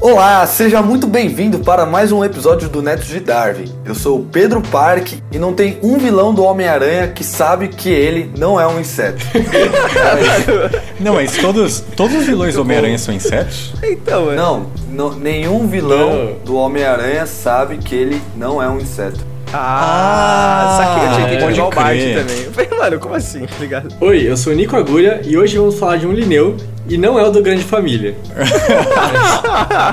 Olá, seja muito bem-vindo para mais um episódio do Neto de Darwin. Eu sou o Pedro Parque e não tem um vilão do Homem-Aranha que sabe que ele não é um inseto. Não, mas todos, todos os vilões do Homem-Aranha são insetos? Então, é. Não, não- nenhum vilão Não. do Homem-Aranha sabe que ele não é um inseto. Ah, saquei, eu tinha o Bart crer. também. Eu falei, mano, como assim? Ligado? Oi, eu sou o Nico Agulha e hoje vamos falar de um Lineu e não é o do Grande Família.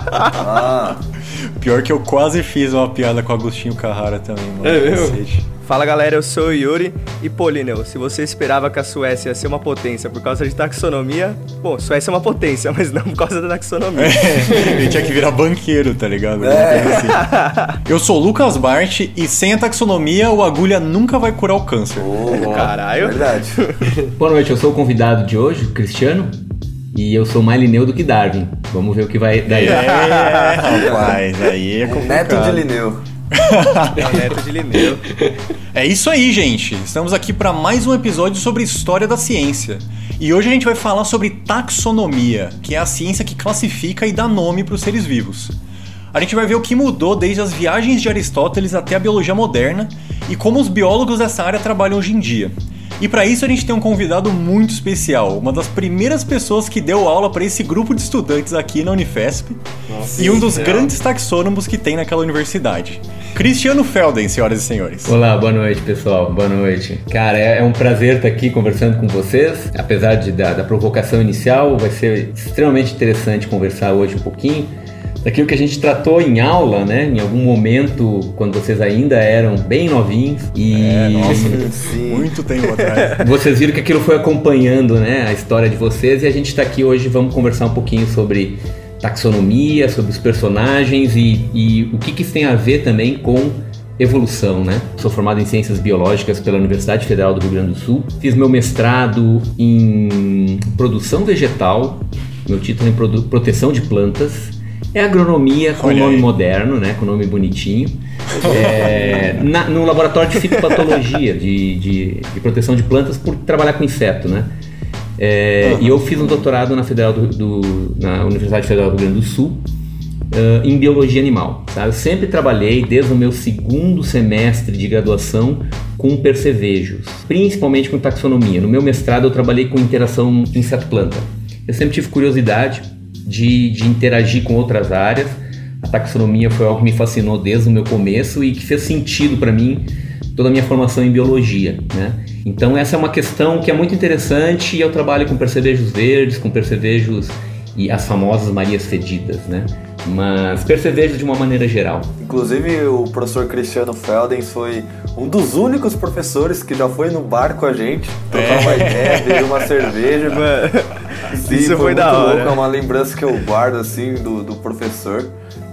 Ah, Pior que eu quase fiz uma piada com o Agostinho Carrara também, mano. É mesmo? Fala galera, eu sou o Yuri e Polineu. Se você esperava que a Suécia ia ser uma potência por causa de taxonomia, bom, Suécia é uma potência, mas não por causa da taxonomia. Ele tinha que virar banqueiro, tá ligado? É. Assim. Eu sou o Lucas Bart e sem a taxonomia o agulha nunca vai curar o câncer. oh, Caralho. Verdade. Boa noite, eu sou o convidado de hoje, o Cristiano, e eu sou mais Lineu do que Darwin. Vamos ver o que vai daí. É, rapaz, aí é complicado. Neto de Lineu. É neto de Linneu. É isso aí, gente. Estamos aqui para mais um episódio sobre história da ciência. E hoje a gente vai falar sobre taxonomia, que é a ciência que classifica e dá nome para os seres vivos. A gente vai ver o que mudou desde as viagens de Aristóteles até a biologia moderna e como os biólogos dessa área trabalham hoje em dia. E para isso a gente tem um convidado muito especial, uma das primeiras pessoas que deu aula para esse grupo de estudantes aqui na Unifesp e um dos grandes taxônomos que tem naquela universidade. Cristiano Felden, senhoras e senhores. Olá, boa noite, pessoal. Boa noite. Cara, é, é um prazer estar aqui conversando com vocês. Apesar de, da, da provocação inicial, vai ser extremamente interessante conversar hoje um pouquinho daquilo que a gente tratou em aula, né? Em algum momento, quando vocês ainda eram bem novinhos. E É, nossa, Sim. muito tempo atrás. vocês viram que aquilo foi acompanhando, né? A história de vocês. E a gente está aqui hoje, vamos conversar um pouquinho sobre taxonomia, sobre os personagens e, e o que, que isso tem a ver também com evolução, né? Sou formado em Ciências Biológicas pela Universidade Federal do Rio Grande do Sul. Fiz meu mestrado em produção vegetal, meu título é em proteção de plantas. É agronomia com Olha nome aí. moderno, né? Com nome bonitinho. É, na- no laboratório de fitopatologia, de, de, de proteção de plantas, por trabalhar com inseto, né? É, E eu fiz um doutorado na, Federal do, do- na Universidade Federal do Rio Grande do Sul ah, em biologia animal. Eu sempre trabalhei, desde o meu segundo semestre de graduação, com percevejos, principalmente com taxonomia. No meu mestrado, eu trabalhei com interação inseto-planta. Eu sempre tive curiosidade de, de interagir com outras áreas. A taxonomia foi algo que me fascinou desde o meu começo e que fez sentido para mim toda a minha formação em biologia, né? Então essa é uma questão que é muito interessante e eu trabalho com percevejos verdes, com percevejos e as famosas marias fedidas, né? Mas percevejos de uma maneira geral. Inclusive, o professor Cristiano Feldens foi um dos únicos professores que já foi no bar com a gente, trocar uma ideia, beber uma cerveja. Mano, Sim, isso foi, muito da hora. louco, é uma lembrança que eu guardo assim do, do professor.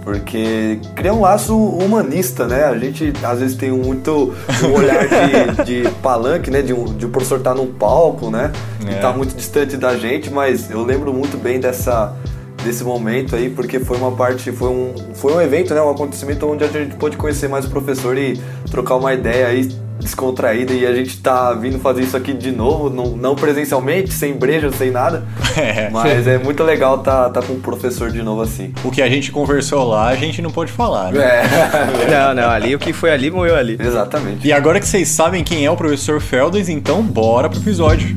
Porque cria um laço humanista, né? A gente às vezes tem muito um olhar de, de palanque, né? De, um, de o professor estar num palco, né? É. E tá muito distante da gente, mas eu lembro muito bem dessa, desse momento aí, porque foi uma parte, foi um, foi um evento, né? Um acontecimento onde a gente pôde conhecer mais o professor e trocar uma ideia aí descontraída e a gente tá vindo fazer isso aqui de novo, não, não presencialmente, sem breja, sem nada. É. Mas é muito legal tá, tá com o professor de novo assim. O que a gente conversou lá, a gente não pode falar, né? É, Não, não, ali o que foi ali, morreu ali. exatamente. E agora que vocês sabem quem é o professor Feldens, então bora pro episódio.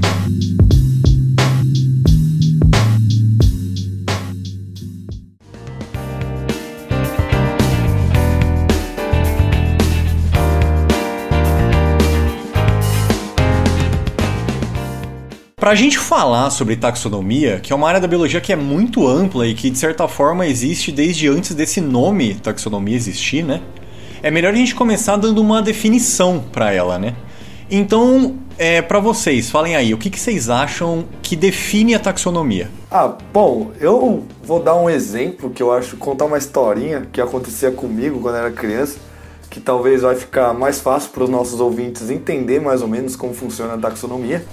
Pra gente falar sobre taxonomia, que é uma área da biologia que é muito ampla e que de certa forma existe desde antes desse nome taxonomia existir, né? É melhor a gente começar dando uma definição pra ela, né? Então, é, para vocês, falem aí, o que, que vocês acham que define a taxonomia? Ah, bom, eu vou dar um exemplo que eu acho, contar uma historinha que acontecia comigo quando eu era criança, que talvez vai ficar mais fácil para os nossos ouvintes entender mais ou menos como funciona a taxonomia.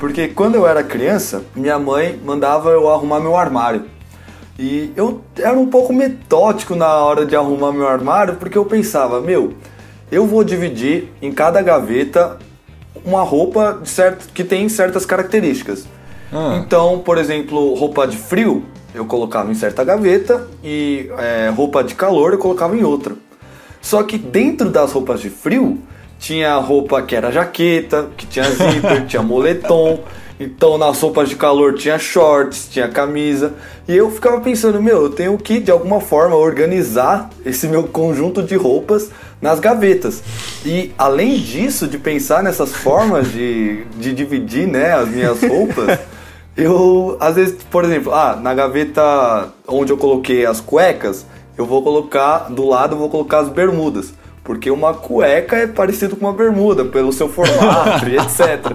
Porque quando eu era criança, minha mãe mandava eu arrumar meu armário. E eu era um pouco metódico na hora de arrumar meu armário, porque eu pensava, meu, eu vou dividir em cada gaveta uma roupa de certo, que tem certas características. Ah. Então, por exemplo, roupa de frio, eu colocava em certa gaveta e é, roupa de calor eu colocava em outra. Só que dentro das roupas de frio tinha roupa que era jaqueta, que tinha zíper, tinha moletom. Então nas roupas de calor tinha shorts, tinha camisa. E eu ficava pensando, meu, eu tenho que de alguma forma organizar esse meu conjunto de roupas nas gavetas. E além disso, de pensar nessas formas de, de dividir né, as minhas roupas, eu às vezes, por exemplo, ah, na gaveta onde eu coloquei as cuecas, eu vou colocar do lado, eu vou colocar as bermudas. Porque uma cueca é parecido com uma bermuda, pelo seu formato e etc.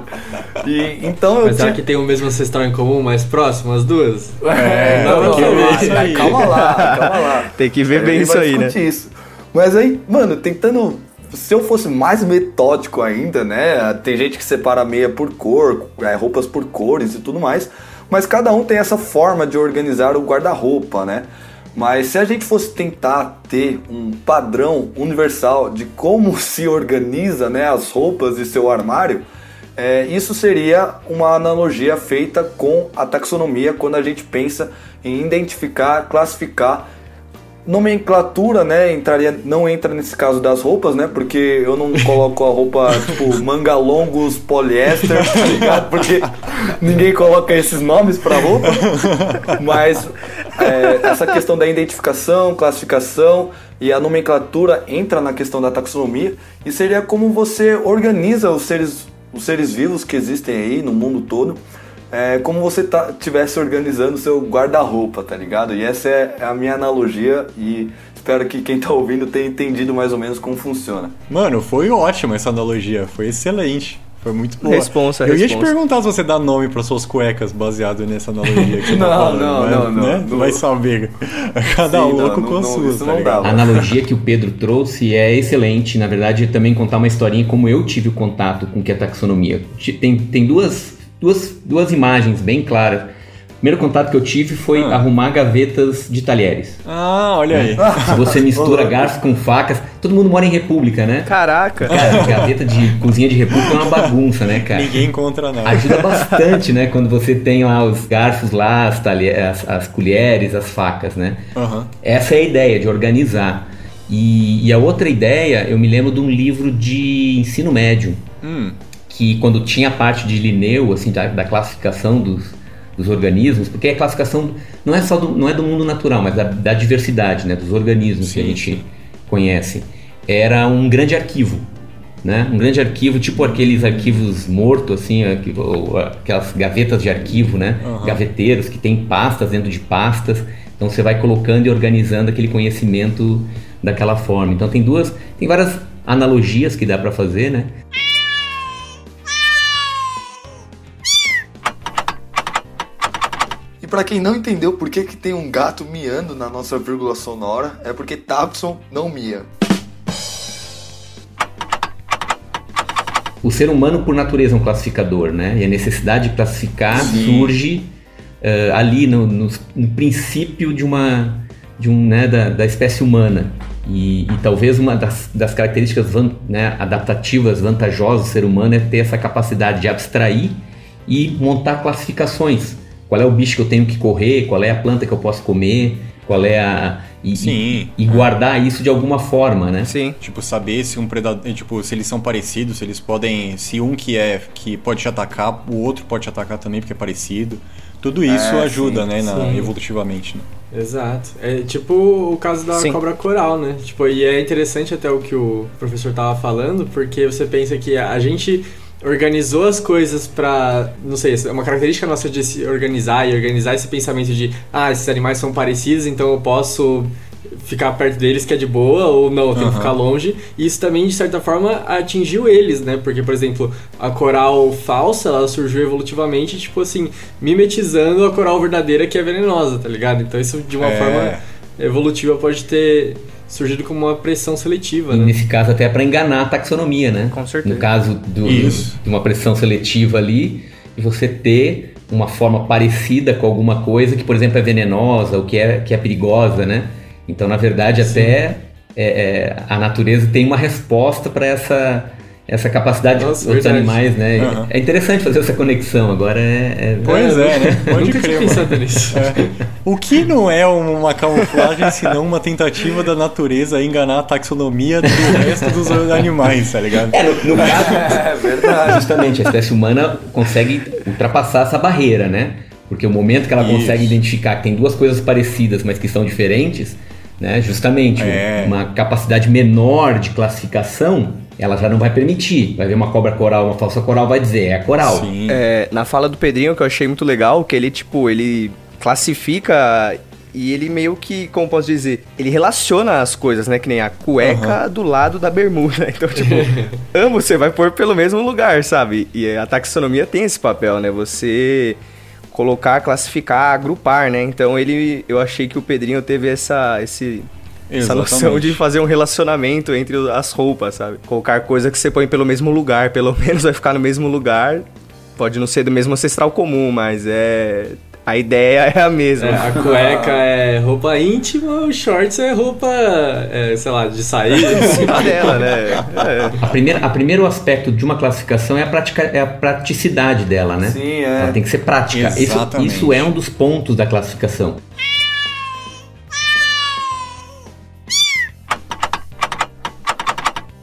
E, então Mas será tinha... que tem o mesmo ancestral em comum mais próximo, as duas? É, não, não, não, não, aí. calma lá, calma lá. Tem que ver A bem isso aí, né? Isso. Mas aí, mano, tentando. Se eu fosse mais metódico ainda, né? Tem gente que separa meia por cor, é, roupas por cores e tudo mais. Mas cada um tem essa forma de organizar o guarda-roupa, né? Mas se a gente fosse tentar ter um padrão universal de como se organiza né, as roupas e seu armário, é, isso seria uma analogia feita com a taxonomia quando a gente pensa em identificar, classificar nomenclatura, né, entraria, não entra nesse caso das roupas, né, porque eu não coloco a roupa, tipo, manga longos poliéster, tá ligado? Porque ninguém coloca esses nomes pra roupa, mas é, essa questão da identificação, classificação e a nomenclatura entra na questão da taxonomia e seria como você organiza os seres, os seres vivos que existem aí no mundo todo, é como você tá, tivesse organizando o seu guarda-roupa, tá ligado? E essa é a minha analogia e espero que quem tá ouvindo tenha entendido mais ou menos como funciona. Mano, foi ótima essa analogia, foi excelente. Foi muito boa. Responsa, Eu ia te responsa. perguntar se você dá nome para suas cuecas baseado nessa analogia que você Não, tá falando, não, mas, não, não, né? não. Vai saber. Cada Sim, louco não, com a não, sua, isso tá não ligado? dá. A analogia que o Pedro trouxe é excelente. Na verdade, também contar uma historinha como eu tive o contato com que é taxonomia. Tem, tem duas, duas, duas imagens bem claras. O primeiro contato que eu tive foi Ah. arrumar gavetas de talheres. Ah, olha aí. Se você mistura garfo com facas, todo mundo mora em república, né? Caraca! Cara, gaveta de cozinha de república é uma bagunça, né, cara? Ninguém encontra nada. Ajuda bastante, né? Quando você tem lá os garfos lá, as, talhe- as, as colheres, as facas, né? Aham. Essa é a ideia, de organizar. E, e a outra ideia, eu me lembro de um livro de ensino médio, Hum, que quando tinha a parte de Linneu, assim, da, da classificação dos, dos organismos, porque a classificação não é só do, não é do mundo natural, mas da, da diversidade, né? Dos organismos que a Sim, gente conhece. Era um grande arquivo, né? Um grande arquivo, tipo aqueles arquivos mortos, assim, ou aquelas gavetas de arquivo, né? Aham. Gaveteiros que tem pastas dentro de pastas. Então você vai colocando e organizando aquele conhecimento daquela forma. Então tem duas, tem várias analogias que dá para fazer, né? E pra quem não entendeu por que, que tem um gato miando na nossa vírgula sonora, é porque Tapson não mia. O ser humano, por natureza, é um classificador, né? E a necessidade de classificar surge eh, ali no, no- no princípio de uma, de um, né, da, da espécie humana. E, e talvez uma das, das características van- né, adaptativas vantajosas do ser humano é ter essa capacidade de abstrair e montar classificações. Qual é o bicho que eu tenho que correr? Qual é a planta que eu posso comer? Qual é a. E, Sim. e, e guardar isso de alguma forma, né? Sim. Tipo, saber se um predador. Tipo, se eles são parecidos, se eles podem. Se um que é que pode te atacar, o outro pode te atacar também porque é parecido. Tudo isso É, ajuda, sim, né? na- sim. evolutivamente, né? Exato. É tipo o caso da Sim. cobra coral, né? Tipo, e é interessante até o que o professor tava falando, porque você pensa que a gente organizou as coisas pra, não sei, é uma característica nossa de se organizar e organizar esse pensamento de, ah, esses animais são parecidos, então eu posso ficar perto deles que é de boa ou não, eu tenho que ficar longe. E isso também de certa forma atingiu eles, né? Porque, por exemplo, a coral falsa, ela surgiu evolutivamente, tipo assim, mimetizando a coral verdadeira que é venenosa, tá ligado? Então isso de uma É. forma evolutiva pode ter surgido como uma pressão seletiva, E né? nesse caso até para enganar a taxonomia, né? Com certeza. No caso do- Isso. de uma pressão seletiva ali, e você ter uma forma parecida com alguma coisa que, por exemplo, é venenosa ou que é, que é perigosa, né? Então, na verdade, até é, é, a natureza tem uma resposta para essa essa capacidade Nossa, dos verdade. animais, né? Aham. É interessante fazer essa conexão. Agora é. é- Pois é, né? Pode Nunca crer, pensado nisso. É. O que não é uma camuflagem senão uma tentativa da natureza enganar a taxonomia do resto dos animais, tá ligado? É, no, no caso, É verdade. justamente, a espécie humana consegue ultrapassar essa barreira, né? Porque o momento que ela Isso. consegue identificar que tem duas coisas parecidas, mas que são diferentes, né? Justamente, É. uma capacidade menor de classificação, ela já não vai permitir. Vai ver uma cobra coral, uma falsa coral, vai dizer, é a coral. Sim. É, na fala do Pedrinho, que eu achei muito legal, que ele, tipo, ele classifica e ele meio que, como posso dizer, ele relaciona as coisas, né? Que nem a cueca do lado da bermuda. Então, tipo, ambos você vai pôr pelo mesmo lugar, sabe? E a taxonomia tem esse papel, né? Você colocar, classificar, agrupar, né? Então ele, eu achei que o Pedrinho teve essa, esse, essa noção de fazer um relacionamento entre as roupas, sabe? Colocar coisa que você põe pelo mesmo lugar, pelo menos vai ficar no mesmo lugar. Pode não ser do mesmo ancestral comum, mas é. A ideia é a mesma. É, a cueca é roupa íntima, o shorts é roupa, é, sei lá, de sair. em cima dela, né? É. A primeira, a primeiro aspecto de uma classificação é a, pratica, é a praticidade dela, né? Sim, é. Ela tem que ser prática. Isso, Exatamente. isso é um dos pontos da classificação.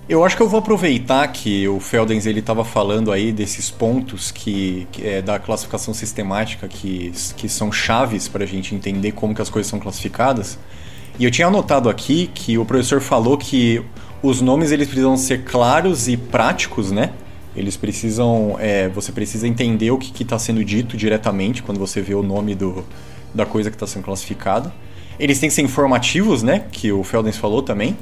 Eu acho que eu vou aproveitar que o Feldens ele estava falando aí desses pontos que, que é da classificação sistemática que, que são chaves para a gente entender como que as coisas são classificadas. E eu tinha anotado aqui que o professor falou que os nomes eles precisam ser claros e práticos, né? Eles precisam, é, você precisa entender o que está sendo dito diretamente quando você vê o nome do, da coisa que está sendo classificada. Eles têm que ser informativos, né? Que o Feldens falou também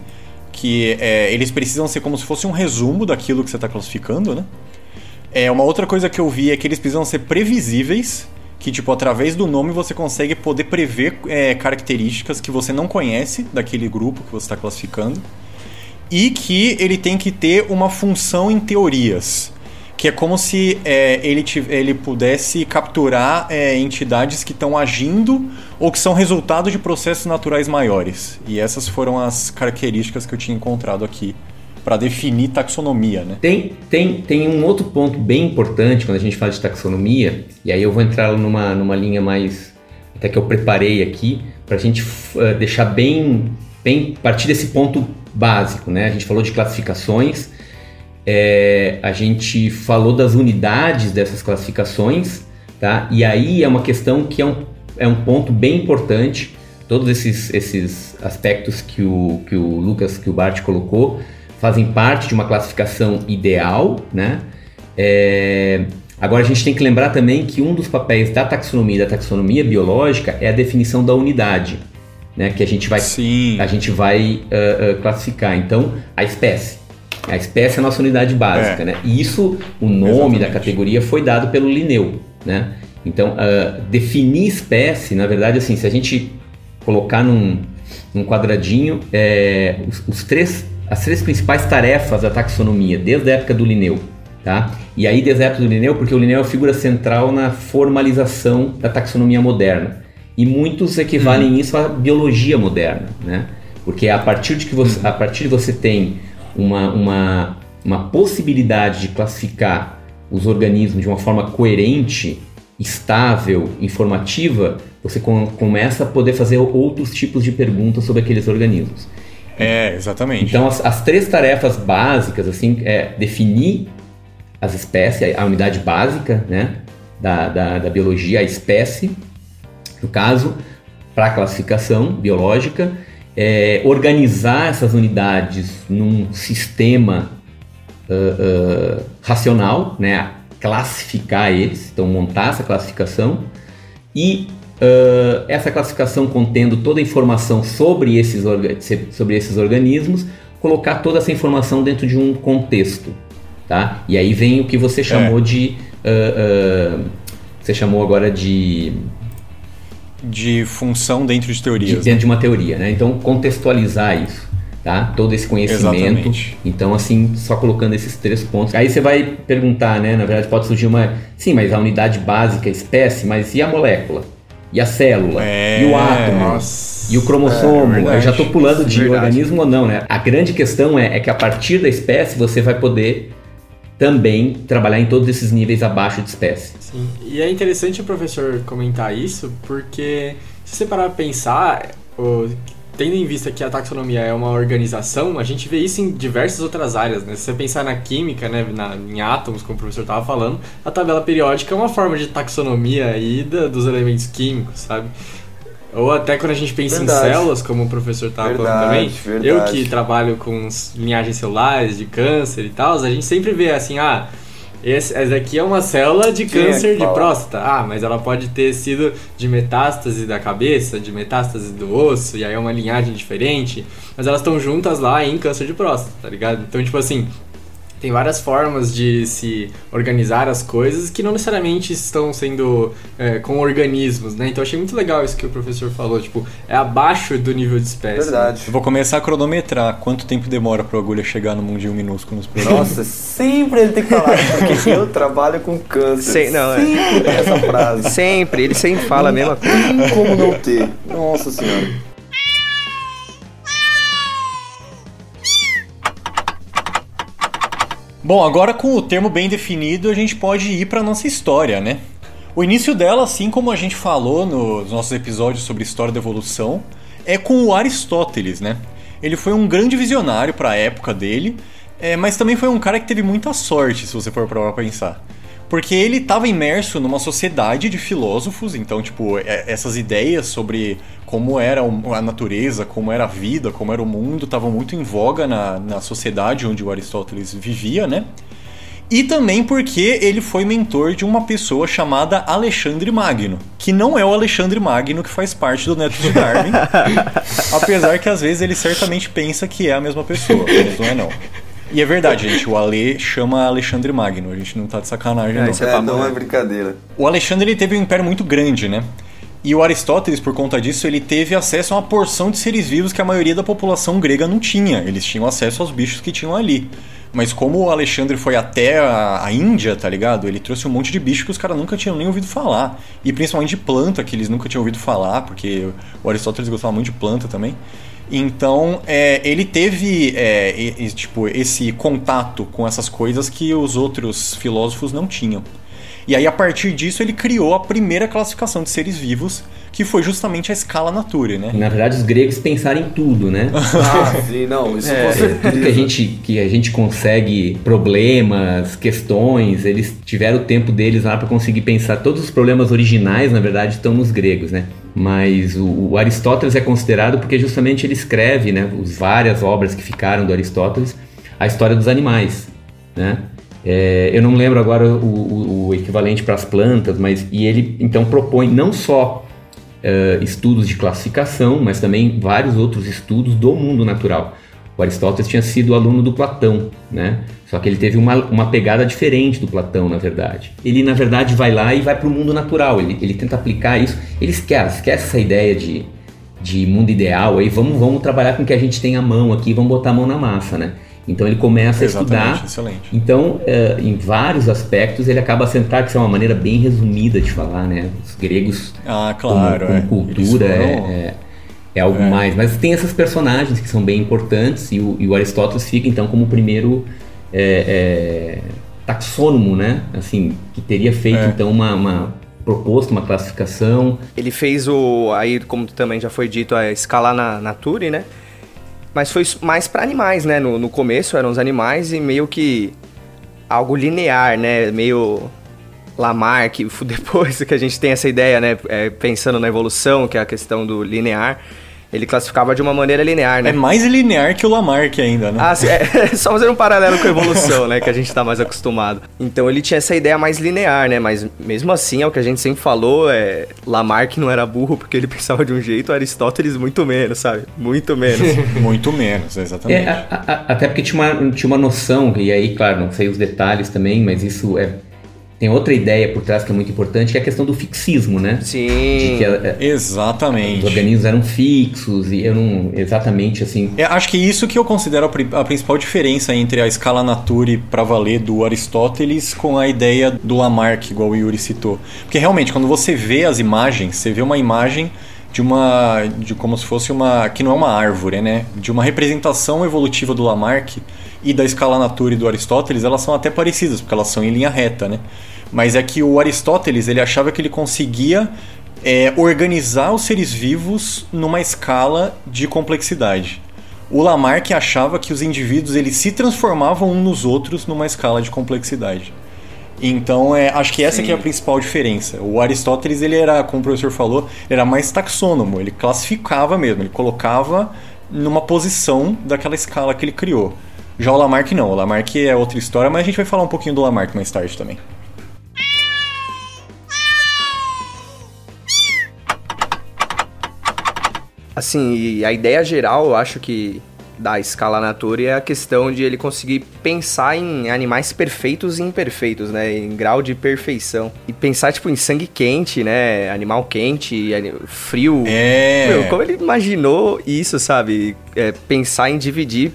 que é, eles precisam ser como se fosse um resumo daquilo que você está classificando, né? É, uma outra coisa que eu vi é que eles precisam ser previsíveis, que tipo, através do nome você consegue poder prever é, características que você não conhece daquele grupo que você está classificando. E que ele tem que ter uma função em teorias. Que é como se é, ele, ele pudesse capturar é, entidades que estão agindo ou que são resultado de processos naturais maiores. E essas foram as características que eu tinha encontrado aqui para definir taxonomia, né? Tem, tem, tem um outro ponto bem importante quando a gente fala de taxonomia, e aí eu vou entrar numa, numa linha mais. até que eu preparei aqui, para a gente eh, deixar bem, bem. partir desse ponto básico, né? A gente falou de classificações, é, a gente falou das unidades dessas classificações, tá? E aí é uma questão que é um, é um ponto bem importante. Todos esses, esses aspectos que o, que o Lucas, que o Bart colocou, fazem parte de uma classificação ideal, né? É, Agora a gente tem que lembrar também que um dos papéis da taxonomia da taxonomia biológica é a definição da unidade, né? Que a gente vai Sim. a gente vai ah, ah, classificar. Então, a espécie. A espécie é a nossa unidade básica, É. né? E isso, o nome Exatamente. da categoria foi dado pelo Linneu, né? Então, ah, definir espécie, na verdade, assim, se a gente colocar num, num quadradinho é, os, os três, as três principais tarefas da taxonomia, desde a época do Linneu, tá? E aí, desde a época do Linneu, porque o Linneu é a figura central na formalização da taxonomia moderna. E muitos equivalem isso à biologia moderna, né? Porque a partir de que você, a partir de você tem uma, uma, uma possibilidade de classificar os organismos de uma forma coerente, estável, informativa, você com- começa a poder fazer outros tipos de perguntas sobre aqueles organismos. É, exatamente. Então, as, as três tarefas básicas, assim, é definir as espécies, a unidade básica, né, da, da, da biologia, a espécie, no caso, para a classificação biológica, é, organizar essas unidades num sistema ah, ah, racional, né, classificar eles, então montar essa classificação e ah, essa classificação contendo toda a informação sobre esses, sobre esses organismos, colocar toda essa informação dentro de um contexto, tá? E aí vem o que você chamou de ah, ah, você chamou agora de De função dentro de de- teorias. dentro de uma teoria, né? Então contextualizar isso, tá? Todo esse conhecimento. Exatamente. Então assim, só colocando esses três pontos. Aí você vai perguntar, né? Na verdade pode surgir uma, sim, mas a unidade básica, a espécie, mas e a molécula? E a célula? É, e o átomo? Nossa. E o cromossomo? É, Eu verdade. já estou pulando de organismo ou não, né? A grande questão é, é que a partir da espécie você vai poder também trabalhar em todos esses níveis abaixo de espécie. Sim. E é interessante o professor comentar isso, porque se você parar para pensar, o, tendo em vista que a taxonomia é uma organização, a gente vê isso em diversas outras áreas, né? Se você pensar na química, né, na, em átomos, como o professor estava falando, a tabela periódica é uma forma de taxonomia aí da, dos elementos químicos, sabe? Ou até quando a gente pensa verdade. em células, como o professor estava falando também. Verdade. Eu que trabalho com linhagens celulares, de câncer e tal, a gente sempre vê assim, ah, esse, essa aqui é uma célula de Quem é câncer é de próstata. Ah, mas ela pode ter sido de metástase da cabeça, de metástase do osso, e aí é uma linhagem diferente. Mas elas estão juntas lá em câncer de próstata, tá ligado? Então, tipo assim, tem várias formas de se organizar as coisas que não necessariamente estão sendo é, com organismos, né? Então achei muito legal isso que o professor falou, tipo, é abaixo do nível de espécie. Verdade. Né? Eu vou começar a cronometrar quanto tempo demora para a agulha chegar no mundinho minúsculo nos programas. Nossa, sempre ele tem que falar, porque eu trabalho com câncer. Sem, não, é. sempre é. tem essa frase. Sempre, ele sempre fala a mesma coisa. Como não ter? Nossa senhora. Bom, agora com o termo bem definido, a gente pode ir para nossa história, né? O início dela, assim como a gente falou nos nossos episódios sobre história da evolução, é com o Aristóteles, né? Ele foi um grande visionário para a época dele, é, mas também foi um cara que teve muita sorte, se você for para pensar. Porque ele estava imerso numa sociedade de filósofos, então, tipo, é, essas ideias sobre como era a natureza, como era a vida, como era o mundo, estavam muito em voga na, na sociedade onde o Aristóteles vivia, né? E também porque ele foi mentor de uma pessoa chamada Alexandre Magno, que não é o Alexandre Magno que faz parte do Neto de Darwin, apesar que às vezes ele certamente pensa que é a mesma pessoa, mas não é não. E é verdade, gente, o Ale chama Alexandre Magno, a gente não tá de sacanagem, é, não. Isso é, não é brincadeira. O Alexandre ele teve um império muito grande, né? E o Aristóteles, por conta disso, ele teve acesso a uma porção de seres vivos que a maioria da população grega não tinha. Eles tinham acesso aos bichos que tinham ali. Mas como o Alexandre foi até a, a Índia, tá ligado? Ele trouxe um monte de bicho que os caras nunca tinham nem ouvido falar. E principalmente de planta, que eles nunca tinham ouvido falar, porque o Aristóteles gostava muito de planta também. Então, é, ele teve é, e, tipo, esse contato com essas coisas que os outros filósofos não tinham. E aí, a partir disso, ele criou a primeira classificação de seres vivos, que foi justamente a escala natura, né? Na verdade, os gregos pensaram em tudo, né? ah, sim, não, isso é, Tudo que a, gente, que a gente consegue, problemas, questões, eles tiveram o tempo deles lá para conseguir pensar. Todos os problemas originais, na verdade, estão nos gregos, né? Mas o, o, Aristóteles é considerado porque justamente ele escreve, né, as várias obras que ficaram do Aristóteles, a história dos animais, né? É, eu não lembro agora o, o, o equivalente para as plantas, mas e ele então propõe não só uh, estudos de classificação, mas também vários outros estudos do mundo natural. O Aristóteles tinha sido aluno do Platão, né? Só que ele teve uma, uma pegada diferente do Platão, na verdade. Ele, na verdade, vai lá e vai para o mundo natural. Ele, ele tenta aplicar isso. Ele esquece, esquece essa ideia de, de mundo ideal. Aí vamos, vamos trabalhar com o que a gente tem à mão aqui, vamos botar a mão na massa, né? Então ele começa Exatamente, a estudar. Excelente. Então, é, em vários aspectos, ele acaba sentado, que é uma maneira bem resumida de falar, né? Os gregos, ah, claro, como, como é. cultura, é, é, é, algo é. mais. Mas tem essas personagens que são bem importantes, e o, e o Aristóteles fica, então, como o primeiro é, taxônomo, né? Assim, que teria feito, então, uma, uma proposto uma classificação. Ele fez o, aí como também já foi dito, a escala na Nature, né? Mas foi mais para animais, né? No, no começo eram os animais e meio que algo linear, né? Meio Lamarck, depois que a gente tem essa ideia, né? É, pensando na evolução, que é a questão do linear ele classificava de uma maneira linear, né? É mais linear que o Lamarck ainda, né? Ah, é, só fazer um paralelo com a evolução, né? Que a gente está mais acostumado. Então ele tinha essa ideia mais linear, né? Mas mesmo assim, é o que a gente sempre falou, é... Lamarck não era burro porque ele pensava de um jeito, Aristóteles muito menos, sabe? Muito menos. muito menos, exatamente. É, a, a, até porque tinha uma, tinha uma noção, e aí, claro, não sei os detalhes também, mas isso é tem outra ideia por trás que é muito importante, que é a questão do fixismo, né? Sim. Que, é, exatamente. Os organismos eram fixos e eu não exatamente assim. É, acho que isso que eu considero a, a principal diferença entre a escala Nature para valer do Aristóteles com a ideia do Lamarck, igual o Yuri citou. Porque realmente, quando você vê as imagens, você vê uma imagem de uma. de como se fosse uma. que não é uma árvore, né? De uma representação evolutiva do Lamarck e da escala natura e do Aristóteles, elas são até parecidas, porque elas são em linha reta, né? Mas é que o Aristóteles ele achava que ele conseguia é, organizar os seres vivos numa escala de complexidade. O Lamarck achava que os indivíduos eles se transformavam uns nos outros numa escala de complexidade. Então, é, acho que essa que é a principal diferença. O Aristóteles, ele era, como o professor falou, era mais taxônomo, ele classificava mesmo, ele colocava numa posição daquela escala que ele criou. Já o Lamarck não, o Lamarck é outra história, mas a gente vai falar um pouquinho do Lamarck mais tarde também. Assim, a ideia geral, eu acho que da escala natura é a questão de ele conseguir pensar em animais perfeitos e imperfeitos, né? Em grau de perfeição. E pensar, tipo, em sangue quente, né? Animal quente, frio. É. Meu, como ele imaginou isso, sabe? É, pensar em dividir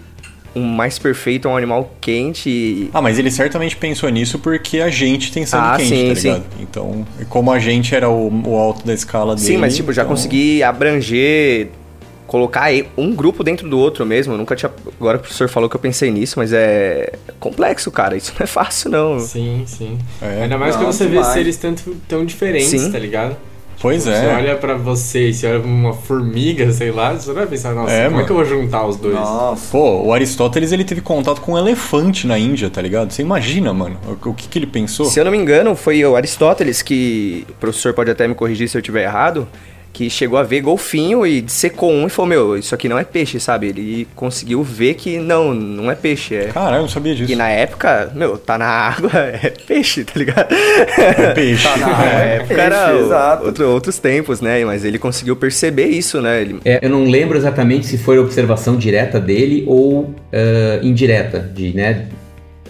um mais perfeito é um animal quente. Ah, mas ele certamente pensou nisso porque a gente tem sangue ah, quente, sim, tá ligado? Sim. Então, como a gente era o, o alto da escala dele. Sim, mas tipo, já então... consegui abranger colocar um grupo dentro do outro mesmo. Eu nunca tinha. Agora o professor falou que eu pensei nisso, mas é complexo, cara. Isso não é fácil, não. Sim, sim. É. Ainda mais não, que você vê seres tanto, tão diferentes, sim. tá ligado? Pois tipo, é. Você olha pra você e você olha pra uma formiga, sei lá, você vai pensar, nossa, é, como mano. é que eu vou juntar os dois? Nossa. Pô, o Aristóteles ele teve contato com um elefante na Índia, tá ligado? Você imagina, mano, o, o que, que ele pensou? Se eu não me engano, foi o Aristóteles que. O professor pode até me corrigir se eu estiver errado que chegou a ver golfinho e secou um e falou, meu, isso aqui não é peixe, sabe? Ele conseguiu ver que não, não é peixe. É... Caralho, eu não sabia disso. E na época, meu, tá na água, é peixe, tá ligado? É peixe. tá na água, é, peixe, era exato. Outro, outros tempos, né? Mas ele conseguiu perceber isso, né? Ele... É, eu não lembro exatamente se foi observação direta dele ou uh, indireta, de, né?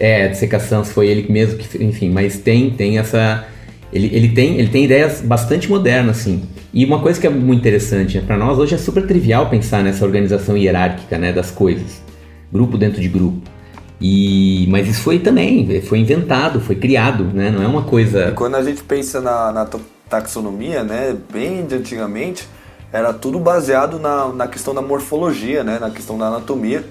É, de secação, se foi ele mesmo que, enfim, mas tem, tem essa... Ele, ele, tem, ele tem ideias bastante modernas, assim. E uma coisa que é muito interessante, né, para nós hoje é super trivial pensar nessa organização hierárquica né, das coisas, grupo dentro de grupo. E, mas isso foi também, foi inventado, foi criado, né? Não é uma coisa. E quando a gente pensa na, na taxonomia, né, bem de antigamente, era tudo baseado na, na questão da morfologia, né, na questão da anatomia.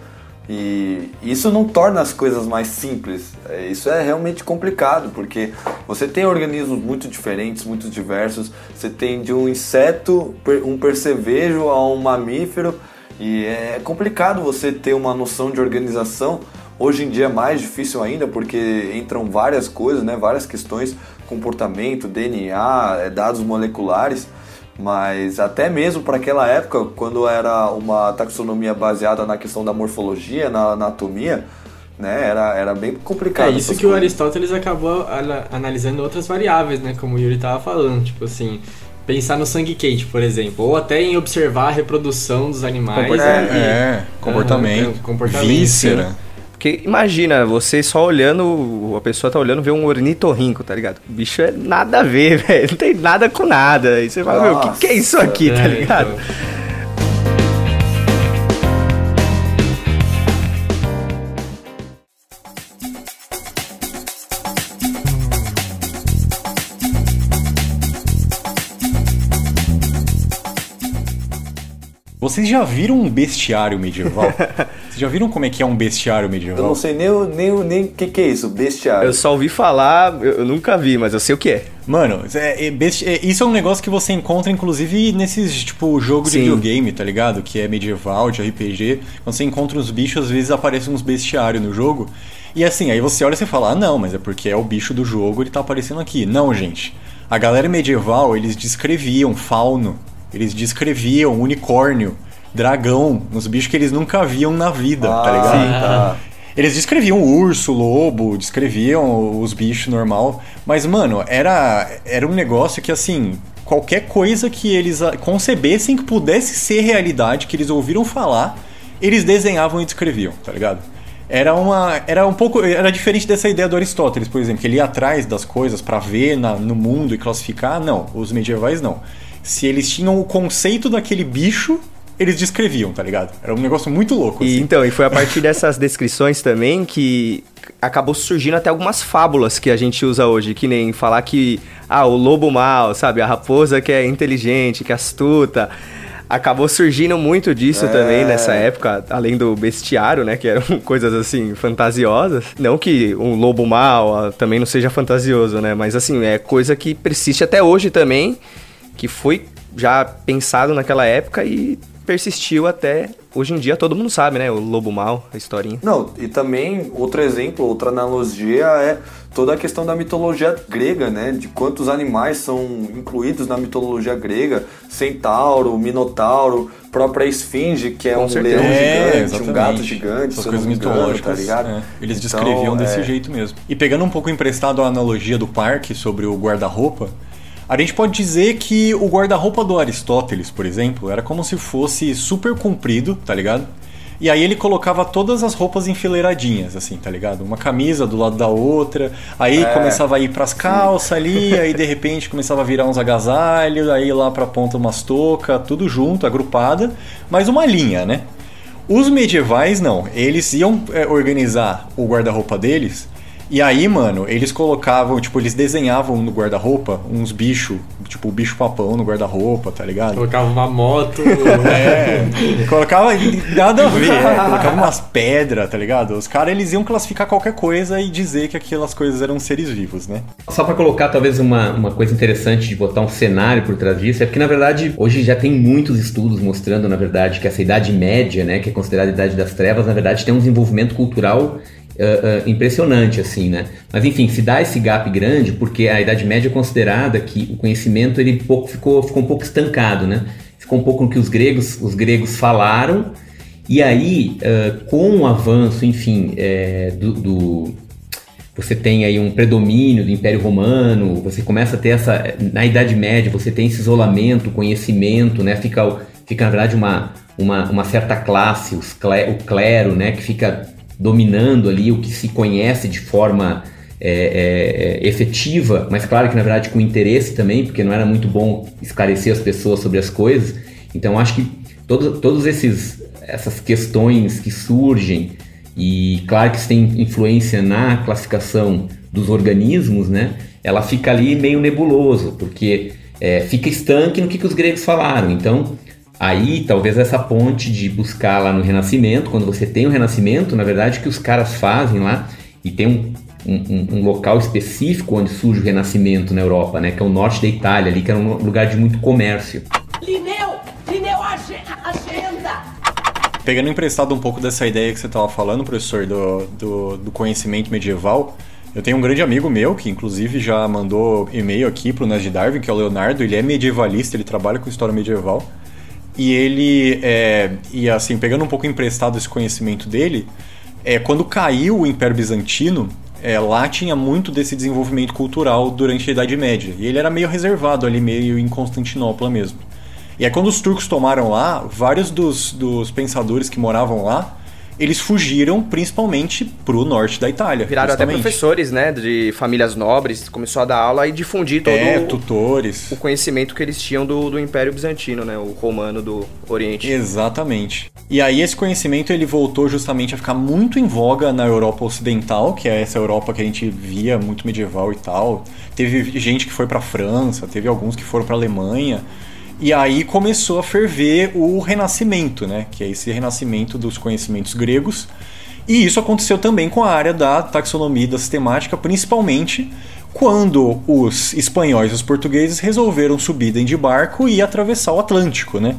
E isso não torna as coisas mais simples. É, isso é realmente complicado, porque você tem organismos muito diferentes, muito diversos. Você tem de um inseto, um percevejo a um mamífero, e é complicado você ter uma noção de organização. Hoje em dia é mais difícil ainda, porque entram várias coisas, né? várias questões, comportamento, DNA, é, dados moleculares. Mas até mesmo para aquela época, quando era uma taxonomia baseada na questão da morfologia, na anatomia, né, era, era bem complicado. É isso que coisas. o Aristóteles acabou analisando outras variáveis, né, como o Yuri estava falando, tipo assim, pensar no sangue quente, por exemplo, ou até em observar a reprodução dos animais. É, é, comportamento, comportamento, víscera. Sim. Porque imagina, você só olhando, a pessoa tá olhando, vê um ornitorrinco, tá ligado? O bicho é nada a ver, velho. Não tem nada com nada. Aí você fala, Nossa, meu, o que, que é isso aqui, tá é, ligado? Então. Vocês já viram um bestiário medieval? Vocês já viram como é que é um bestiário medieval? Eu não sei nem o nem, nem que, que é isso, bestiário. Eu só ouvi falar, eu nunca vi, mas eu sei o que é. Mano, é, é, é, isso é um negócio que você encontra, inclusive, nesses, tipo, jogo de videogame, tá ligado? Que é medieval, de RPG. Quando você encontra os bichos, às vezes aparecem uns bestiários no jogo. E assim, aí você olha e você fala, ah, não, mas é porque é o bicho do jogo, ele tá aparecendo aqui. Não, gente. A galera medieval, eles descreviam fauno eles descreviam unicórnio, dragão, uns bichos que eles nunca viam na vida, tá ah, tá ligado? Sim, tá. Eles descreviam urso, lobo, descreviam os bichos normal, mas mano, era era um negócio que assim, qualquer coisa que eles concebessem que pudesse ser realidade, que eles ouviram falar, eles desenhavam e descreviam, tá ligado? Era uma era um pouco era diferente dessa ideia do Aristóteles, por exemplo, que ele ia atrás das coisas para ver na, no mundo e classificar. Não, os medievais não se eles tinham o conceito daquele bicho, eles descreviam, tá ligado? Era um negócio muito louco. E, assim. Então, e foi a partir dessas descrições também que acabou surgindo até algumas fábulas que a gente usa hoje, que nem falar que ah, o lobo mal, sabe, a raposa que é inteligente, que é astuta. Acabou surgindo muito disso é. também nessa época, além do bestiário, né? Que eram coisas assim fantasiosas. Não que um lobo mal também não seja fantasioso, né? Mas assim, é coisa que persiste até hoje também, que foi já pensado naquela época e persistiu até hoje em dia todo mundo sabe, né? O lobo mal, a historinha. Não, e também outro exemplo, outra analogia é toda a questão da mitologia grega, né? De quantos animais são incluídos na mitologia grega: centauro, minotauro, própria esfinge, que é Com um certeza. leão é, gigante, exatamente. um gato gigante, Essas coisas mitológicas, tá ligado? É. Eles então, descreviam desse é... jeito mesmo. E pegando um pouco emprestado a analogia do parque sobre o guarda-roupa, a gente pode dizer que o guarda-roupa do Aristóteles, por exemplo, era como se fosse super comprido, tá ligado? E aí ele colocava todas as roupas enfileiradinhas, assim, tá ligado? Uma camisa do lado da outra, aí é, começava a ir pras calças ali, aí de repente começava a virar uns agasalhos, aí lá pra ponta umas toucas, tudo junto, agrupada, mas uma linha, né? Os medievais não, eles iam é, organizar o guarda-roupa deles e aí, mano, eles colocavam, tipo, eles desenhavam no guarda-roupa uns bichos, tipo o bicho papão no guarda-roupa, tá ligado? Colocava uma moto. é, colocava nada a ver, é, colocava umas pedras, tá ligado? Os caras eles iam classificar qualquer coisa e dizer que aquelas coisas eram seres vivos, né? Só para colocar talvez uma, uma coisa interessante de botar um cenário por trás disso, é porque na verdade hoje já tem muitos estudos mostrando, na verdade, que essa idade média, né, que é considerada a idade das trevas, na verdade tem um desenvolvimento cultural Uh, impressionante, assim, né? Mas enfim, se dá esse gap grande porque a Idade Média é considerada que o conhecimento ele pouco, ficou, ficou um pouco estancado, né? Ficou um pouco no que os gregos, os gregos falaram e aí, uh, com o avanço, enfim, é, do, do, você tem aí um predomínio do Império Romano, você começa a ter essa na Idade Média você tem esse isolamento, conhecimento, né? Fica, fica na verdade uma, uma, uma certa classe, os o clero, né? Que fica dominando ali o que se conhece de forma é, é, é, efetiva, mas claro que na verdade com interesse também, porque não era muito bom esclarecer as pessoas sobre as coisas. Então acho que todos, todos esses essas questões que surgem e claro que isso tem influência na classificação dos organismos, né? Ela fica ali meio nebuloso, porque é, fica estanque no que, que os gregos falaram. Então Aí, talvez essa ponte de buscar lá no Renascimento, quando você tem o Renascimento, na verdade, que os caras fazem lá, e tem um, um, um, local específico onde surge o Renascimento na Europa, né? Que é o norte da Itália, ali, que era um lugar de muito comércio. Lineu! Lineu, agenda! Pegando emprestado um pouco dessa ideia que você estava falando, professor, do, do, do conhecimento medieval, eu tenho um grande amigo meu, que inclusive já mandou e-mail aqui pro Nas de Darwin, que é o Leonardo, ele é medievalista, ele trabalha com história medieval. E ele, é, e assim, pegando um pouco emprestado esse conhecimento dele, é, quando caiu o Império Bizantino, é, lá tinha muito desse desenvolvimento cultural durante a Idade Média. E ele era meio reservado ali, meio em Constantinopla mesmo. E aí quando os turcos tomaram lá, vários dos, dos pensadores que moravam lá eles fugiram principalmente pro norte da Itália. Viraram justamente. até professores, né, de famílias nobres, começou a dar aula e difundir todo é, o, tutores. o conhecimento que eles tinham do, do Império Bizantino, né, o romano do Oriente. Exatamente. E aí esse conhecimento ele voltou justamente a ficar muito em voga na Europa Ocidental, que é essa Europa que a gente via muito medieval e tal. Teve gente que foi para França, teve alguns que foram para Alemanha. E aí começou a ferver o renascimento, né? Que é esse renascimento dos conhecimentos gregos. E isso aconteceu também com a área da taxonomia da sistemática, principalmente quando os espanhóis e os portugueses resolveram subir de barco e atravessar o Atlântico, né?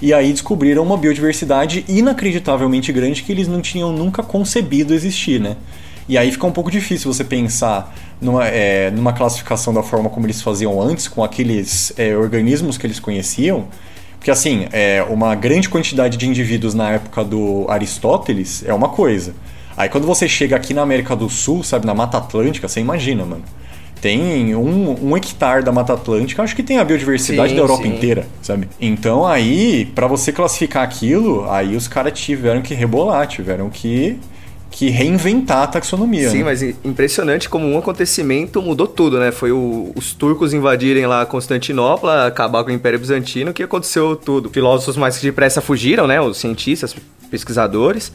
E aí descobriram uma biodiversidade inacreditavelmente grande que eles não tinham nunca concebido existir, né? E aí fica um pouco difícil você pensar numa, é, numa classificação da forma como eles faziam antes, com aqueles é, organismos que eles conheciam. Porque, assim, é, uma grande quantidade de indivíduos na época do Aristóteles é uma coisa. Aí quando você chega aqui na América do Sul, sabe, na Mata Atlântica, você imagina, mano. Tem um, um hectare da Mata Atlântica, acho que tem a biodiversidade sim, da Europa sim. inteira, sabe? Então aí, para você classificar aquilo, aí os caras tiveram que rebolar, tiveram que que reinventar a taxonomia. Sim, né? mas impressionante como um acontecimento mudou tudo, né? Foi o, os turcos invadirem lá Constantinopla, acabar com o Império Bizantino, que aconteceu tudo. Filósofos mais depressa fugiram, né? Os cientistas, pesquisadores.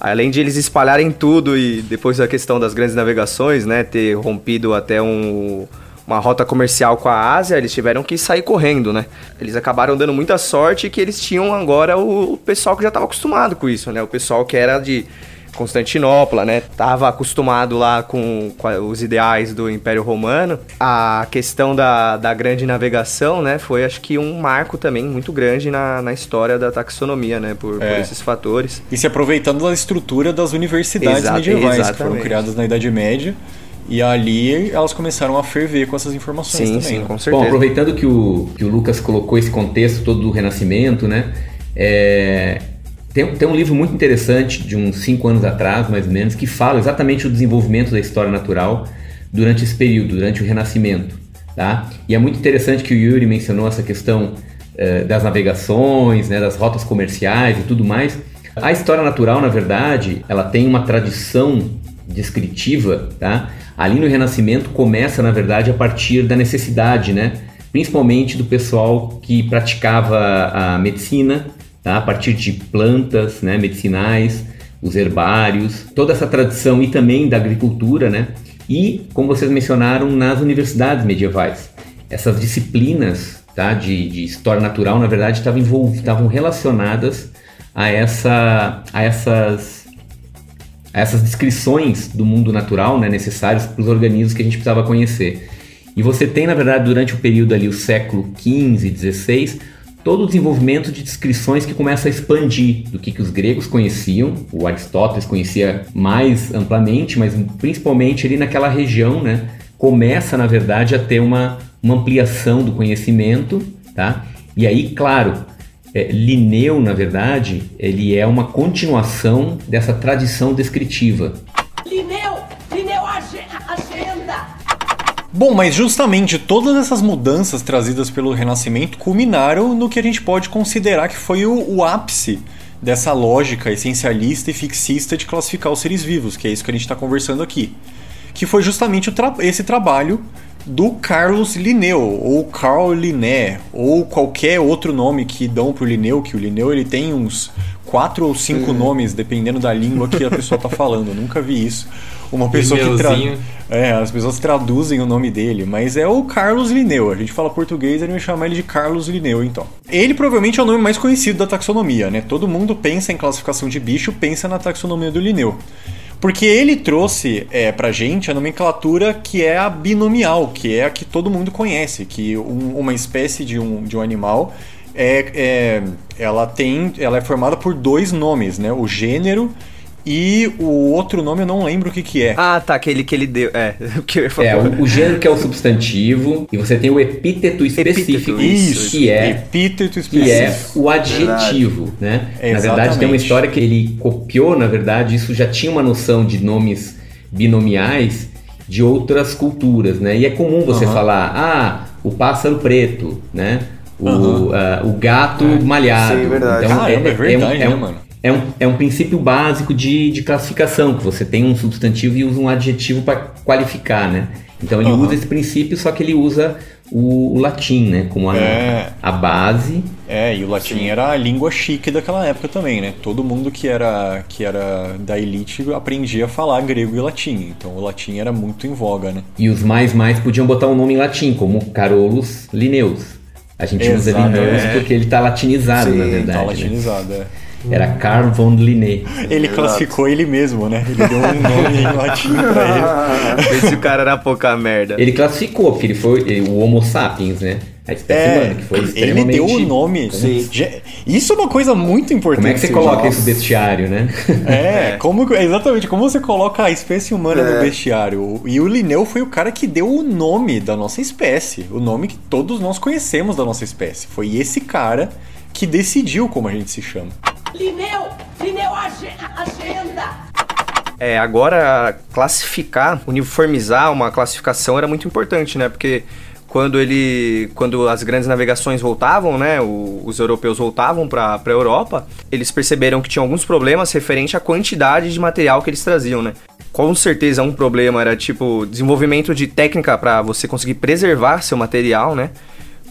Além de eles espalharem tudo e depois a questão das grandes navegações, né, ter rompido até um, uma rota comercial com a Ásia, eles tiveram que sair correndo, né? Eles acabaram dando muita sorte que eles tinham agora o, o pessoal que já estava acostumado com isso, né? O pessoal que era de Constantinopla, né? Tava acostumado lá com, com, os ideais do Império Romano. A questão da, da grande navegação, né? Foi, acho que, um marco também muito grande na, na história da taxonomia, né? Por, é. por esses fatores. E se aproveitando da estrutura das universidades Exa medievais, exatamente. que foram criadas na Idade Média. E ali elas começaram a ferver com essas informações sim, também. Sim, com certeza. Bom, aproveitando que o, que o Lucas colocou esse contexto todo do Renascimento, né? É, tem, tem um livro muito interessante, de uns cinco anos atrás, mais ou menos, que fala exatamente o desenvolvimento da história natural durante esse período, durante o Renascimento. Tá? E é muito interessante que o Yuri mencionou essa questão eh, das navegações, né, das rotas comerciais e tudo mais. A história natural, na verdade, ela tem uma tradição descritiva, tá? Ali no Renascimento começa, na verdade, a partir da necessidade, né? Principalmente do pessoal que praticava a medicina, tá? a partir de plantas né, medicinais, os herbários, toda essa tradição e também da agricultura, né? E, como vocês mencionaram, nas universidades medievais. Essas disciplinas tá, de, de história natural, na verdade, estavam, estavam relacionadas a, essa, a, essas, a essas descrições do mundo natural né, necessárias para os organismos que a gente precisava conhecer. E você tem, na verdade, durante o período ali, o século XV, XVI, todo o desenvolvimento de descrições que começa a expandir do que, que os gregos conheciam, o Aristóteles conhecia mais amplamente, mas principalmente ali naquela região, né, começa na verdade a ter uma, uma ampliação do conhecimento, tá? E aí, claro, é, Linneu, na verdade, ele é uma continuação dessa tradição descritiva. Bom, mas justamente todas essas mudanças trazidas pelo Renascimento culminaram no que a gente pode considerar que foi o, o ápice dessa lógica essencialista e fixista de classificar os seres vivos, que é isso que a gente está conversando aqui. Que foi justamente tra esse trabalho do Carlos Linneu, ou Carl Linné, ou qualquer outro nome que dão pro Linneu, que o Linneu ele tem uns quatro ou cinco uhum. nomes, dependendo da língua que a pessoa está falando. Eu nunca vi isso uma pessoa que tra... é, as pessoas traduzem o nome dele, mas é o Carlos Linneu. A gente fala português, ele vai chamar ele de Carlos Linneu, então. Ele provavelmente é o nome mais conhecido da taxonomia, né? Todo mundo pensa em classificação de bicho, pensa na taxonomia do Linneu. Porque ele trouxe é, pra gente a nomenclatura que é a binomial, que é a que todo mundo conhece, que um, uma espécie de um, de um animal é, é, ela tem, ela é formada por dois nomes, né? O gênero e o outro nome eu não lembro o que que é. Ah, tá, aquele que ele deu. É, o que eu ia falar. É, o, o gênero que é o substantivo, e você tem o epíteto específico. Epíteto, isso, que é, epíteto específico. Que é o adjetivo, Verdade. né? É, na verdade, tem uma história que ele copiou, na verdade, isso já tinha uma noção de nomes binomiais de outras culturas, né? E é comum você uhum. falar, ah, o pássaro preto, né? O, uhum. uh, o gato é. malhado. Sim, verdade. Então, é, é, verdade, é, um, é, né, mano? É um, é um princípio básico de, de classificação, que você tem um substantivo e usa um adjetivo para qualificar, né? Então ele uhum. usa esse princípio, só que ele usa o, o latim, né? Como a, é. a base. É, e o latim Sim. era a língua chique daquela época também, né? Todo mundo que era, que era da elite aprendia a falar grego e latim. Então o latim era muito em voga, né? E os mais mais podiam botar um nome em latim, como Carolus Linneus. A gente Exato, usa Linneus é. porque ele está latinizado, Sim, na verdade. Tá latinizado, né? é. Era Carl von Linné. Ele Exato. classificou ele mesmo, né? Ele deu um nome em latim pra ele. Esse cara era pouca merda. Ele classificou, porque ele foi o Homo sapiens, né? A espécie é, humana, que foi extremamente... Ele deu o nome. Isso é uma coisa muito importante. Como é que você coloca Nossa. isso no bestiário, né? É, como, exatamente. Como você coloca a espécie humana é. no bestiário. E o Linneu foi o cara que deu o nome da nossa espécie. O nome que todos nós conhecemos da nossa espécie. Foi esse cara que decidiu como a gente se chama. Lineu! Lineu, agenda! É, agora classificar, uniformizar uma classificação era muito importante, né? Porque quando ele quando as grandes navegações voltavam, né, o, os europeus voltavam para a Europa, eles perceberam que tinham alguns problemas referente à quantidade de material que eles traziam, né? Com certeza um problema era tipo desenvolvimento de técnica para você conseguir preservar seu material, né?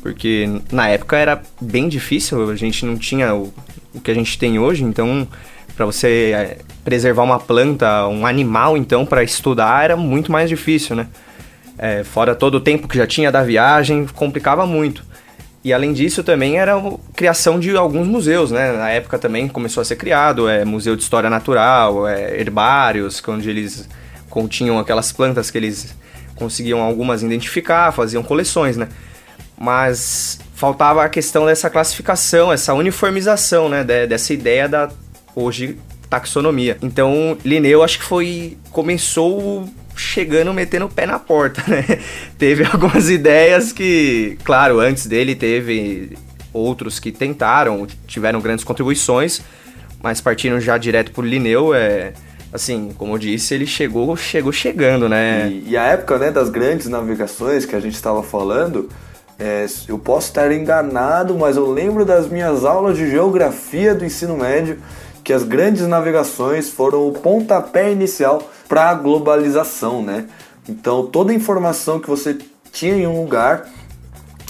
Porque na época era bem difícil, a gente não tinha o, o que a gente tem hoje, então Para você é, preservar uma planta, um animal, então, para estudar era muito mais difícil, né? É, fora todo o tempo que já tinha da viagem, complicava muito. E além disso também era a criação de alguns museus, né? Na época também começou a ser criado, é Museu de História Natural, é, herbários, onde eles continham aquelas plantas que eles conseguiam algumas identificar, faziam coleções, né? Mas faltava a questão dessa classificação, essa uniformização, né? dessa ideia da hoje taxonomia. Então, Linneu acho que foi começou chegando metendo o pé na porta, né? teve algumas ideias que, claro, antes dele teve outros que tentaram, tiveram grandes contribuições, mas partindo já direto por Linneu, é assim, como eu disse, ele chegou, chegou chegando, né? E, e a época, né, das grandes navegações que a gente estava falando, é, eu posso estar enganado, mas eu lembro das minhas aulas de geografia do ensino médio que as grandes navegações foram o pontapé inicial para a globalização, né? Então toda a informação que você tinha em um lugar,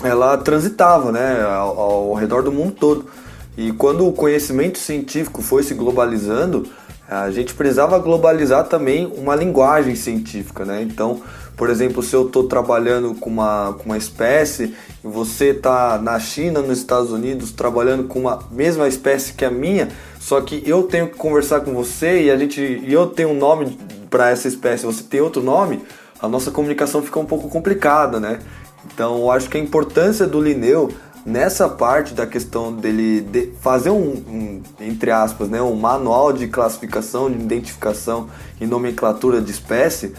ela transitava, né, ao, ao redor do mundo todo. E quando o conhecimento científico foi se globalizando, a gente precisava globalizar também uma linguagem científica, né? Então, por exemplo, se eu estou trabalhando com uma, com uma espécie e você está na China, nos Estados Unidos, trabalhando com uma mesma espécie que a minha, só que eu tenho que conversar com você e a gente e eu tenho um nome para essa espécie, você tem outro nome, a nossa comunicação fica um pouco complicada, né? Então, eu acho que a importância do Linneu nessa parte da questão dele de fazer um, um, entre aspas, né, um manual de classificação, de identificação e nomenclatura de espécie,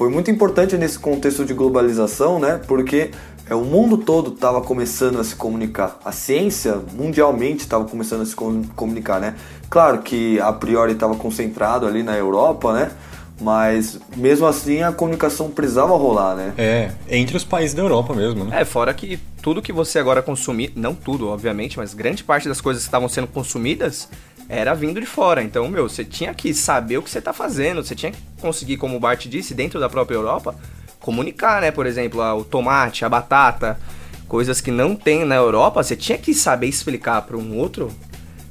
foi muito importante nesse contexto de globalização, né, porque é, o mundo todo estava começando a se comunicar. A ciência mundialmente estava começando a se comunicar, né? Claro que a priori estava concentrado ali na Europa, né? Mas mesmo assim a comunicação precisava rolar, né? É, entre os países da Europa mesmo, né? É, fora que tudo que você agora consumir, não tudo, obviamente, mas grande parte das coisas que estavam sendo consumidas era vindo de fora. Então, meu, você tinha que saber o que você está fazendo, você tinha que conseguir, como o Bart disse, dentro da própria Europa, comunicar, né? Por exemplo, o tomate, a batata, coisas que não tem na Europa, você tinha que saber explicar para um outro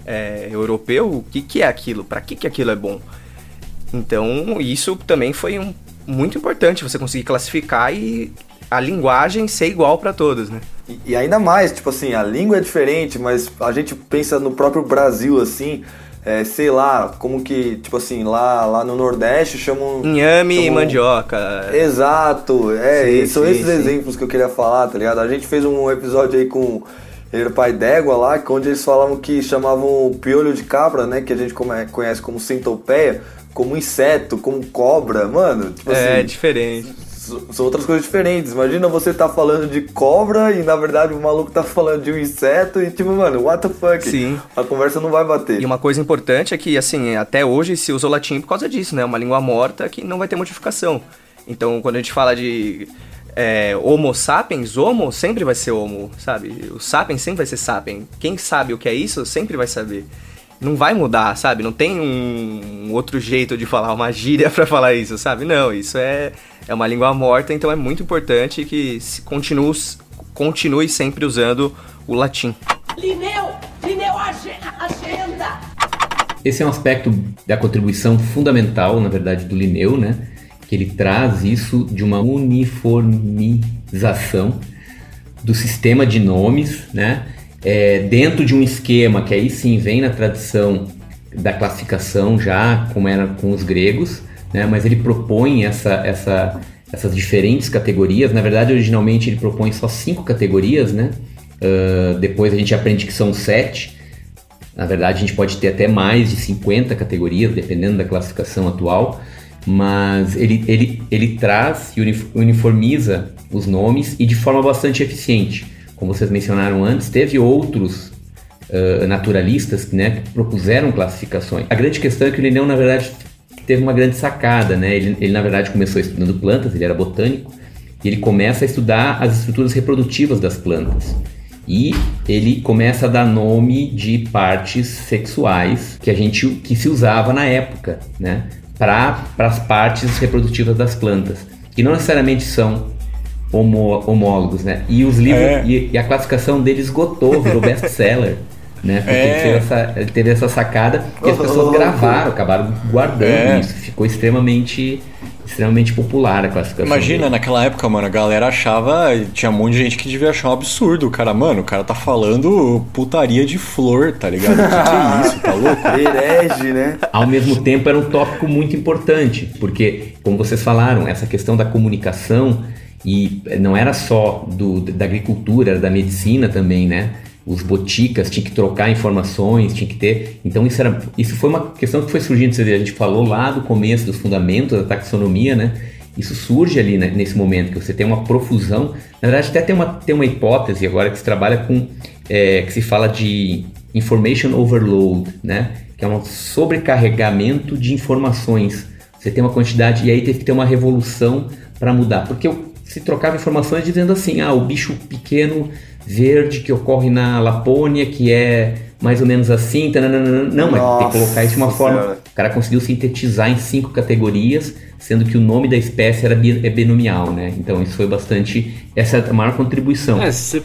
é, europeu o que, que é aquilo, para que, que aquilo é bom. Então, isso também foi um, muito importante, você conseguir classificar e a linguagem ser igual para todos, né? E, e, ainda mais, tipo assim, a língua é diferente, mas a gente pensa no próprio Brasil, assim, é, sei lá, como que, tipo assim, lá, lá no Nordeste chamam... Inhame chamam... e mandioca. Exato, é, sim, são sim, esses sim. exemplos que eu queria falar, tá ligado? A gente fez um episódio aí com era pai d'égua lá, onde eles falavam que chamavam piolho de cabra, né? Que a gente conhece como centopeia, como inseto, como cobra, mano. Tipo é, assim, diferente. São outras coisas diferentes. Imagina você tá falando de cobra e na verdade o maluco tá falando de um inseto e tipo, mano, what the fuck? Sim. A conversa não vai bater. E uma coisa importante é que, assim, até hoje se usa o latim por causa disso, né? Uma língua morta que não vai ter modificação. Então, quando a gente fala de é, Homo sapiens, Homo sempre vai ser Homo, sabe? O sapiens sempre vai ser sapien. Quem sabe o que é isso sempre vai saber. Não vai mudar, sabe? Não tem um, outro jeito de falar, uma gíria para falar isso, sabe? Não, isso é, é uma língua morta, então é muito importante que se continue, continue sempre usando o latim. Lineu! Lineu, agenda! Esse é um aspecto da contribuição fundamental, na verdade, do Linneu, né? que ele traz isso de uma uniformização do sistema de nomes, né? É, dentro de um esquema que aí sim vem na tradição da classificação já, como era com os gregos, né? mas ele propõe essa, essa, essas diferentes categorias. Na verdade, originalmente ele propõe só cinco categorias, né? Uh, depois a gente aprende que são sete. Na verdade, a gente pode ter até mais de 50 categorias, dependendo da classificação atual mas ele, ele, ele traz e uniformiza os nomes e de forma bastante eficiente. Como vocês mencionaram antes, teve outros uh, naturalistas né, que propuseram classificações. A grande questão é que o Linneu, na verdade, teve uma grande sacada. Né? Ele, ele, na verdade, começou estudando plantas, ele era botânico, e ele começa a estudar as estruturas reprodutivas das plantas. E ele começa a dar nome de partes sexuais que a gente que se usava na época, né? para as partes reprodutivas das plantas, que não necessariamente são homo, homólogos, né? E os livros é. e, e, a classificação deles esgotou, virou best-seller. Né? Porque É. ele, teve essa, ele teve essa sacada que as pessoas gravaram, acabaram guardando É. isso. Ficou extremamente, extremamente popular a classificação. Imagina, dele. naquela época, mano, a galera achava. Tinha um monte de gente que devia achar um absurdo. O cara, mano, o cara tá falando putaria de flor, tá ligado? O que, que é isso? Tá louco? Herege, né? Ao mesmo tempo, era um tópico muito importante, porque, como vocês falaram, essa questão da comunicação, e não era só do, da agricultura, era da medicina também, né? Os boticas tinham que trocar informações, tinha que ter. Então, isso, era, isso foi uma questão que foi surgindo. A gente falou lá do começo dos fundamentos da taxonomia, né? Isso surge ali né, nesse momento, que você tem uma profusão. Na verdade, até tem uma, tem uma hipótese agora que se trabalha com. é, que se fala de information overload, né? Que é um sobrecarregamento de informações. Você tem uma quantidade, e aí teve que ter uma revolução para mudar. Porque se trocava informações dizendo assim: ah, o bicho pequeno verde que ocorre na Lapônia, que é mais ou menos assim. tananana. Não, mas tem que colocar isso de uma Nossa forma. Senhora. O cara conseguiu sintetizar em cinco categorias, sendo que o nome da espécie era é binomial, né? Então isso foi bastante. Essa é a maior contribuição. É, se você-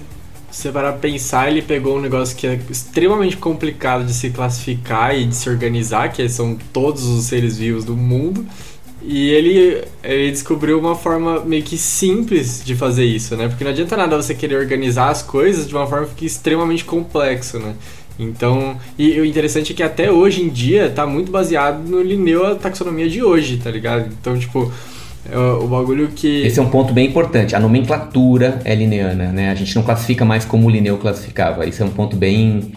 se você parar pra pensar, ele pegou um negócio que é extremamente complicado de se classificar e de se organizar, que são todos os seres vivos do mundo, e ele, ele descobriu uma forma meio que simples de fazer isso, né? Porque não adianta nada você querer organizar as coisas de uma forma que fique extremamente complexo, né? Então, e o interessante é que até hoje em dia tá muito baseado no Linneu a taxonomia de hoje, tá ligado? Então, tipo, é o o bagulho que. Esse é um ponto bem importante. A nomenclatura é lineana, né? A gente não classifica mais como o Linneu classificava. Isso é um ponto bem,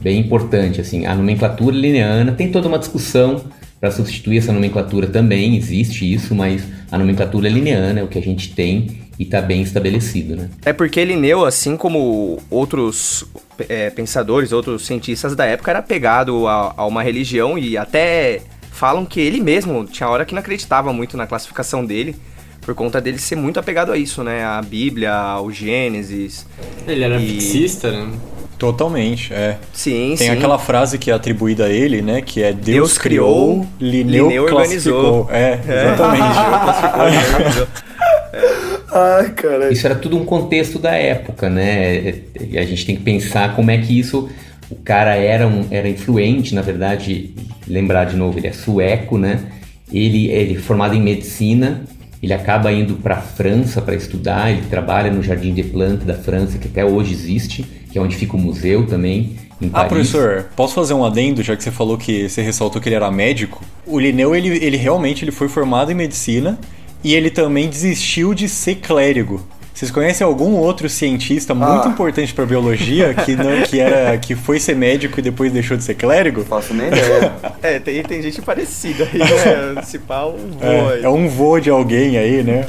bem importante, assim. A nomenclatura é lineana tem toda uma discussão para substituir essa nomenclatura também, existe isso, mas a nomenclatura é lineana, é o que a gente tem e está bem estabelecido, né? É porque Linneu, assim como outros é, pensadores, outros cientistas da época, era apegado a, a uma religião e até falam que ele mesmo tinha hora que não acreditava muito na classificação dele, por conta dele ser muito apegado a isso, né? A Bíblia, ao Gênesis. Ele era E- fixista, né? Totalmente, é. Sim, Tem sim. aquela frase que é atribuída a ele, né? Que é Deus, Deus criou, criou, Linneu, organizou. É, exatamente. Ai, cara. Isso era tudo um contexto da época, né? E a gente tem que pensar como é que isso. O cara era, um, era influente, na verdade, lembrar de novo, ele é sueco, né? Ele, ele é formado em medicina, ele acaba indo para a França para estudar, ele trabalha no Jardim de Plantes da França, que até hoje existe, que é onde fica o museu também, Ah, professor, posso fazer um adendo, já que você falou que você ressaltou que ele era médico? O Linneu, ele, ele realmente ele foi formado em medicina e ele também desistiu de ser clérigo. Vocês conhecem algum outro cientista muito Ah. importante para biologia que não que era que foi ser médico e depois deixou de ser clérigo? Não faço nem ideia. É, tem, tem gente parecida aí, né? Se pá, um aí. É, é um vô de alguém aí, né?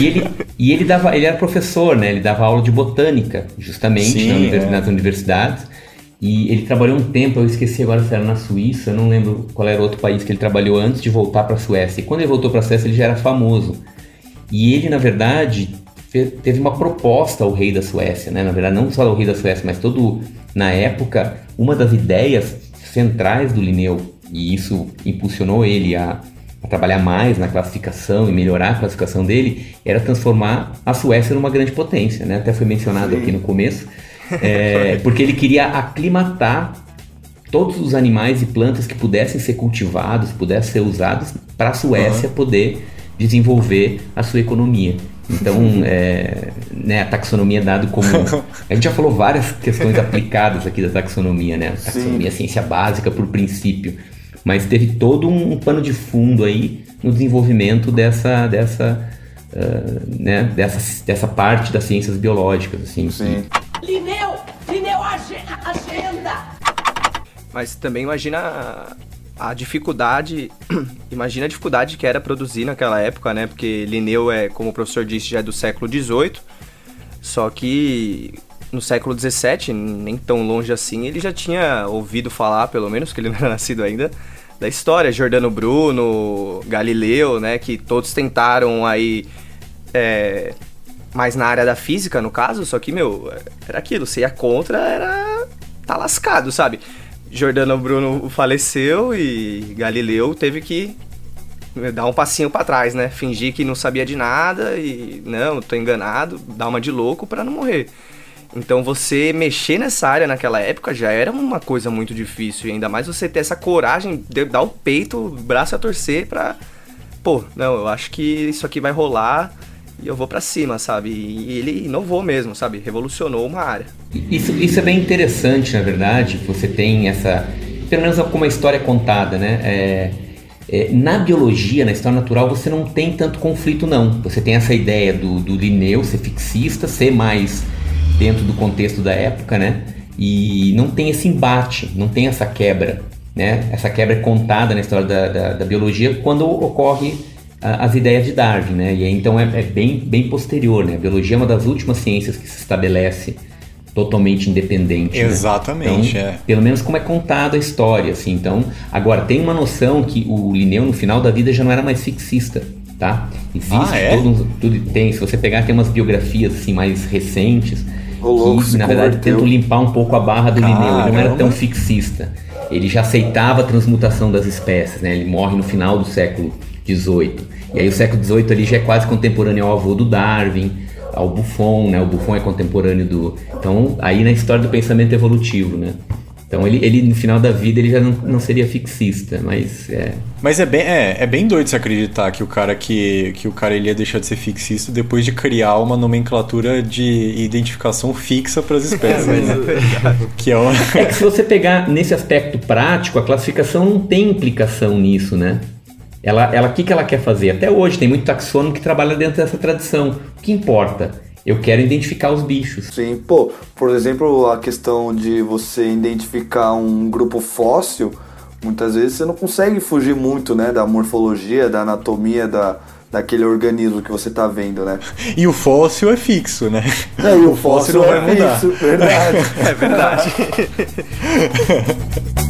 E ele, e ele dava, ele era professor, né? Ele dava aula de botânica, justamente, Sim, na univers- é. nas universidades. E ele trabalhou um tempo, eu esqueci agora se era na Suíça, eu não lembro qual era o outro país que ele trabalhou antes de voltar para a Suécia. E quando ele voltou para a Suécia, ele já era famoso. E ele, na verdade, teve uma proposta ao rei da Suécia, né? Na verdade, não só ao rei da Suécia, mas todo na época, uma das ideias centrais do Linneu, e isso impulsionou ele a, a trabalhar mais na classificação e melhorar a classificação dele, era transformar a Suécia numa grande potência, né? Até foi mencionado aqui no começo, é, porque ele queria aclimatar todos os animais e plantas que pudessem ser cultivados, pudessem ser usados para a Suécia poder desenvolver a sua economia. Então, é, né, a taxonomia é dado como. A gente já falou várias questões aplicadas aqui da taxonomia, né? A taxonomia é ciência básica por princípio. Mas teve todo um pano de fundo aí no desenvolvimento dessa, dessa, ah, né, dessa, dessa parte das ciências biológicas. Assim, Sim. Lineu! Lineu, age- agenda! Mas também imagina a, dificuldade, imagina a dificuldade que era produzir naquela época, né? Porque Linneu é, como o professor disse, já é do século XVIII, só que no século XVII, nem tão longe assim, ele já tinha ouvido falar, pelo menos, que ele não era nascido ainda, da história, Giordano Bruno, Galileu, né? Que todos tentaram aí... é, mais na área da física, no caso, só que, meu, era aquilo, você ia contra, era... tá lascado, sabe? Giordano Bruno faleceu e Galileu teve que dar um passinho pra trás, né? Fingir que não sabia de nada e não, tô enganado, dar uma de louco pra não morrer. Então você mexer nessa área naquela época já era uma coisa muito difícil. E ainda mais você ter essa coragem de dar o peito, o braço a torcer pra. Pô, não, eu acho que isso aqui vai rolar e eu vou para cima, sabe? E ele inovou mesmo, sabe? Revolucionou uma área. Isso, isso é bem interessante, na verdade. Você tem essa. Pelo menos como a história é contada, né? É, é, na biologia, na história natural, você não tem tanto conflito, não. Você tem essa ideia do, do Linneu ser fixista, ser mais dentro do contexto da época, né? E não tem esse embate, não tem essa quebra, né? Essa quebra é contada na história da, da, da biologia quando ocorre as ideias de Darwin, né? E aí, então é, é, bem, bem posterior, né? A biologia é uma das últimas ciências que se estabelece totalmente independente. Né? Exatamente, né? então, é. Pelo menos como é contada a história, assim. Então, agora tem uma noção que o Linneu no final da vida já não era mais fixista, tá? Existe ah, é? todo, tudo tem. Se você pegar tem umas biografias assim mais recentes louco, que, na verdade, tentam limpar um pouco a barra do Caramba. Linneu. Ele não era tão fixista. Ele já aceitava a transmutação das espécies, né? Ele morre no final do século XVIII. E aí o século XVIII ali já é quase contemporâneo ao avô do Darwin, ao Buffon, né? O Buffon é contemporâneo do... Então, aí na história do pensamento evolutivo, né? Então ele, ele no final da vida ele já não, não seria fixista, mas é. Mas é bem, é, é bem doido se acreditar que o cara que, que o cara ele ia deixar de ser fixista depois de criar uma nomenclatura de identificação fixa para as espécies. né? que é, uma... É que se você pegar nesse aspecto prático, a classificação não tem implicação nisso, né? Ela, ela, o que, que ela quer fazer? Até hoje tem muito taxônomo que trabalha dentro dessa tradição. O que importa? Eu quero identificar os bichos. Sim, pô, por exemplo, a questão de você identificar um grupo fóssil, muitas vezes você não consegue fugir muito, né, da morfologia, da anatomia da, daquele organismo que você tá vendo, né? E o fóssil é fixo, né? É, e o, fóssil, não vai mudar. Fixo, verdade. É verdade.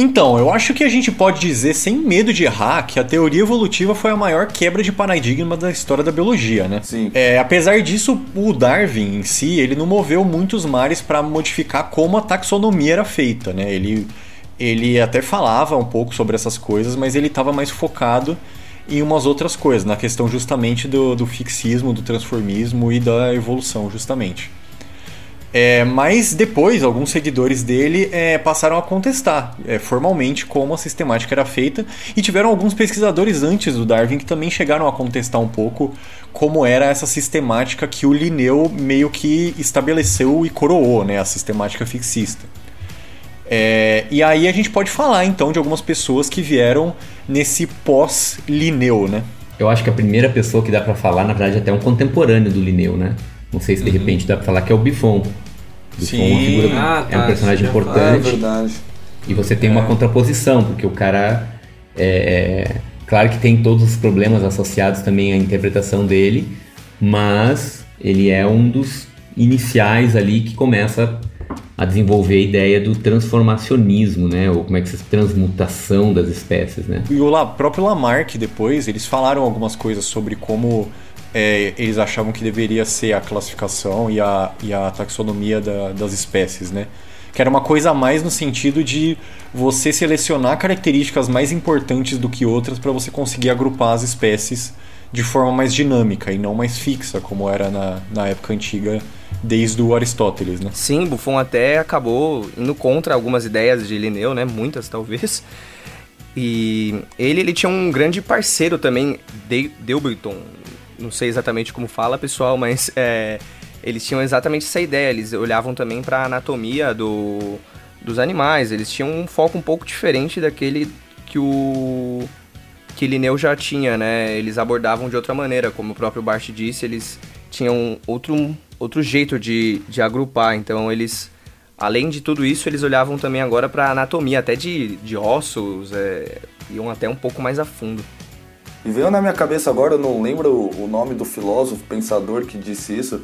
Então, eu acho que a gente pode dizer, sem medo de errar, que a teoria evolutiva foi a maior quebra de paradigma da história da biologia, né? Sim. É, apesar disso, o Darwin em si, ele não moveu muitos mares para modificar como a taxonomia era feita, né? Ele, ele até falava um pouco sobre essas coisas, mas ele estava mais focado em umas outras coisas, na questão justamente do, do fixismo, do transformismo e da evolução, justamente. É, mas depois, alguns seguidores dele é, passaram a contestar é, formalmente como a sistemática era feita, e tiveram alguns pesquisadores antes do Darwin que também chegaram a contestar um pouco como era essa sistemática que o Linneu meio que estabeleceu e coroou, né, a sistemática fixista. É, e aí a gente pode falar então de algumas pessoas que vieram nesse pós-Linneu, né? Eu acho que a primeira pessoa que dá para falar, na verdade, é até um contemporâneo do Linneu, né? Não sei se de repente dá pra falar que é o Buffon. Sim. é uma figura, Ah, é um tá, personagem ia É importante. verdade. E você tem uma contraposição, porque o cara é, é- Claro que tem todos os problemas associados também à interpretação dele, mas ele é um dos iniciais ali que começa a desenvolver a ideia do transformacionismo, né? Ou como é que se transmutação das espécies, né? E o próprio Lamarck depois, eles falaram algumas coisas sobre como é, eles achavam que deveria ser a classificação e a, e a taxonomia da- das espécies, né? Que era uma coisa a mais no sentido de você selecionar características mais importantes do que outras para você conseguir agrupar as espécies de forma mais dinâmica e não mais fixa, como era na, na época antiga, desde o Aristóteles, né? Sim, Buffon até acabou indo contra algumas ideias de Linneu, né? Muitas, talvez. E ele, ele tinha um grande parceiro também, De. Não sei exatamente como fala, pessoal, mas é, eles tinham exatamente essa ideia. Eles olhavam também para a anatomia do, dos animais. Eles tinham um foco um pouco diferente daquele que o que Linneu já tinha, né? Eles abordavam de outra maneira, como o próprio Bart disse, eles tinham outro, outro jeito de, de agrupar. Então eles, além de tudo isso, eles olhavam também agora para anatomia, até de, de ossos, é, iam até um pouco mais a fundo. E veio na minha cabeça agora, eu não lembro o o nome do filósofo, pensador que disse isso,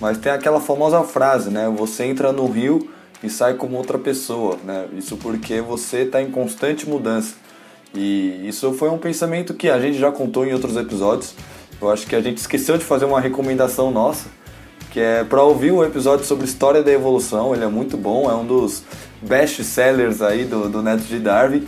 mas tem aquela famosa frase, né? Você entra no rio e sai como outra pessoa, né? Isso porque você está em constante mudança. E isso foi um pensamento que a gente já contou em outros episódios. Eu acho que a gente esqueceu de fazer uma recomendação nossa, que é para ouvir um episódio sobre história da evolução. Ele é muito bom, é um dos best sellers aí do, do Neto de Darwin.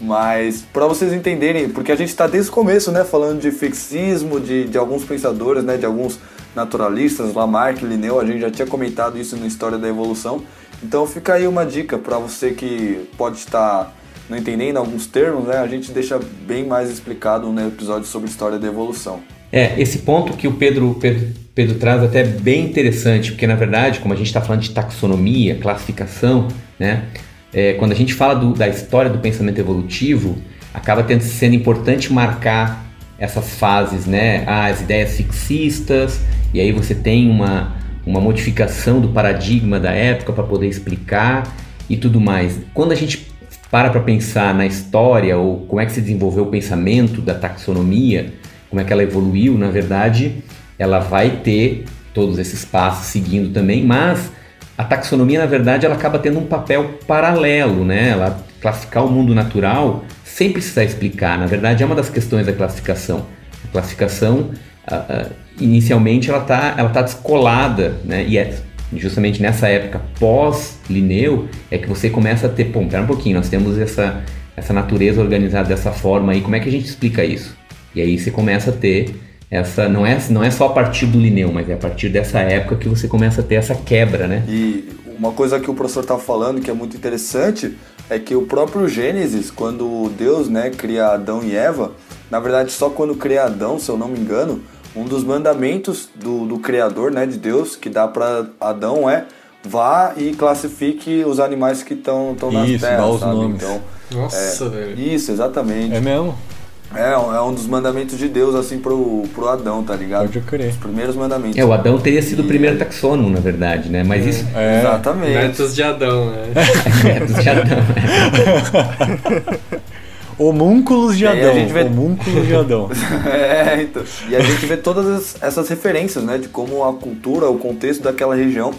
Mas para vocês entenderem, porque a gente está desde o começo, né, falando de fixismo, de, de alguns pensadores, né, de alguns naturalistas, Lamarck, Linneu, a gente já tinha comentado isso na História da Evolução. Então fica aí uma dica para você que pode estar não entendendo alguns termos, né, a gente deixa bem mais explicado no episódio sobre História da Evolução. É, esse ponto que o Pedro, Pedro, Pedro traz até é bem interessante, porque na verdade, como a gente está falando de taxonomia, classificação, né, é, quando a gente fala do, da história do pensamento evolutivo, acaba tendo, sendo importante marcar essas fases, né? Ah, as ideias fixistas, e aí você tem uma, uma modificação do paradigma da época para poder explicar e tudo mais. Quando a gente para para pensar na história ou como é que se desenvolveu o pensamento da taxonomia, como é que ela evoluiu, na verdade, ela vai ter todos esses passos seguindo também, mas a taxonomia, na verdade, ela acaba tendo um papel paralelo, né? Ela classificar o mundo natural sem precisar explicar. Na verdade, é uma das questões da classificação. A classificação, uh, uh, inicialmente, ela está ela tá descolada, né? E é justamente nessa época pós-Linneu é que você começa a ter, pô, pera um pouquinho, nós temos essa, essa natureza organizada dessa forma aí, como é que a gente explica isso? E aí você começa a ter essa não é, não é só a partir do Linneu, mas é a partir dessa época que você começa a ter essa quebra, né? E uma coisa que o professor está falando que é muito interessante é que o próprio Gênesis, quando Deus né, cria Adão e Eva, na verdade só quando cria Adão, se eu não me engano, um dos mandamentos do, do Criador, né, de Deus, que dá para Adão é vá e classifique os animais que estão nas isso, terras, dá os sabe? nomes. Então, Nossa, é, velho. Isso, exatamente. É mesmo? É, é um dos mandamentos de Deus, assim, pro, pro Adão, tá ligado? Pode crer. Os primeiros mandamentos. É, o Adão teria sido o E- primeiro taxônomo, na verdade, né? Mas isso É. Exatamente. Netos de Adão, né? é do Adão. Homúnculos de Adão. gente vê- Homúnculos de Adão. É, então. E a gente vê todas as- essas referências, né? De como a cultura, o contexto daquela região,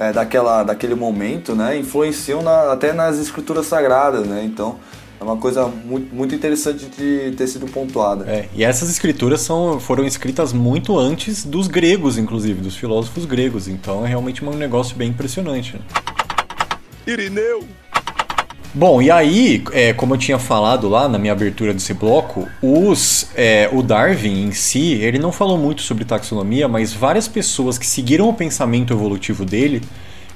é, daquela, daquele momento, né? Influenciam na- até nas escrituras sagradas, né? Então, é uma coisa muito, muito interessante de ter sido pontuada. É, e essas escrituras são, foram escritas muito antes dos gregos, inclusive, dos filósofos gregos. Então é realmente um negócio bem impressionante. né? Irineu! Bom, e aí, é, como eu tinha falado lá na minha abertura desse bloco, os, é, o Darwin em si, ele não falou muito sobre taxonomia, mas várias pessoas que seguiram o pensamento evolutivo dele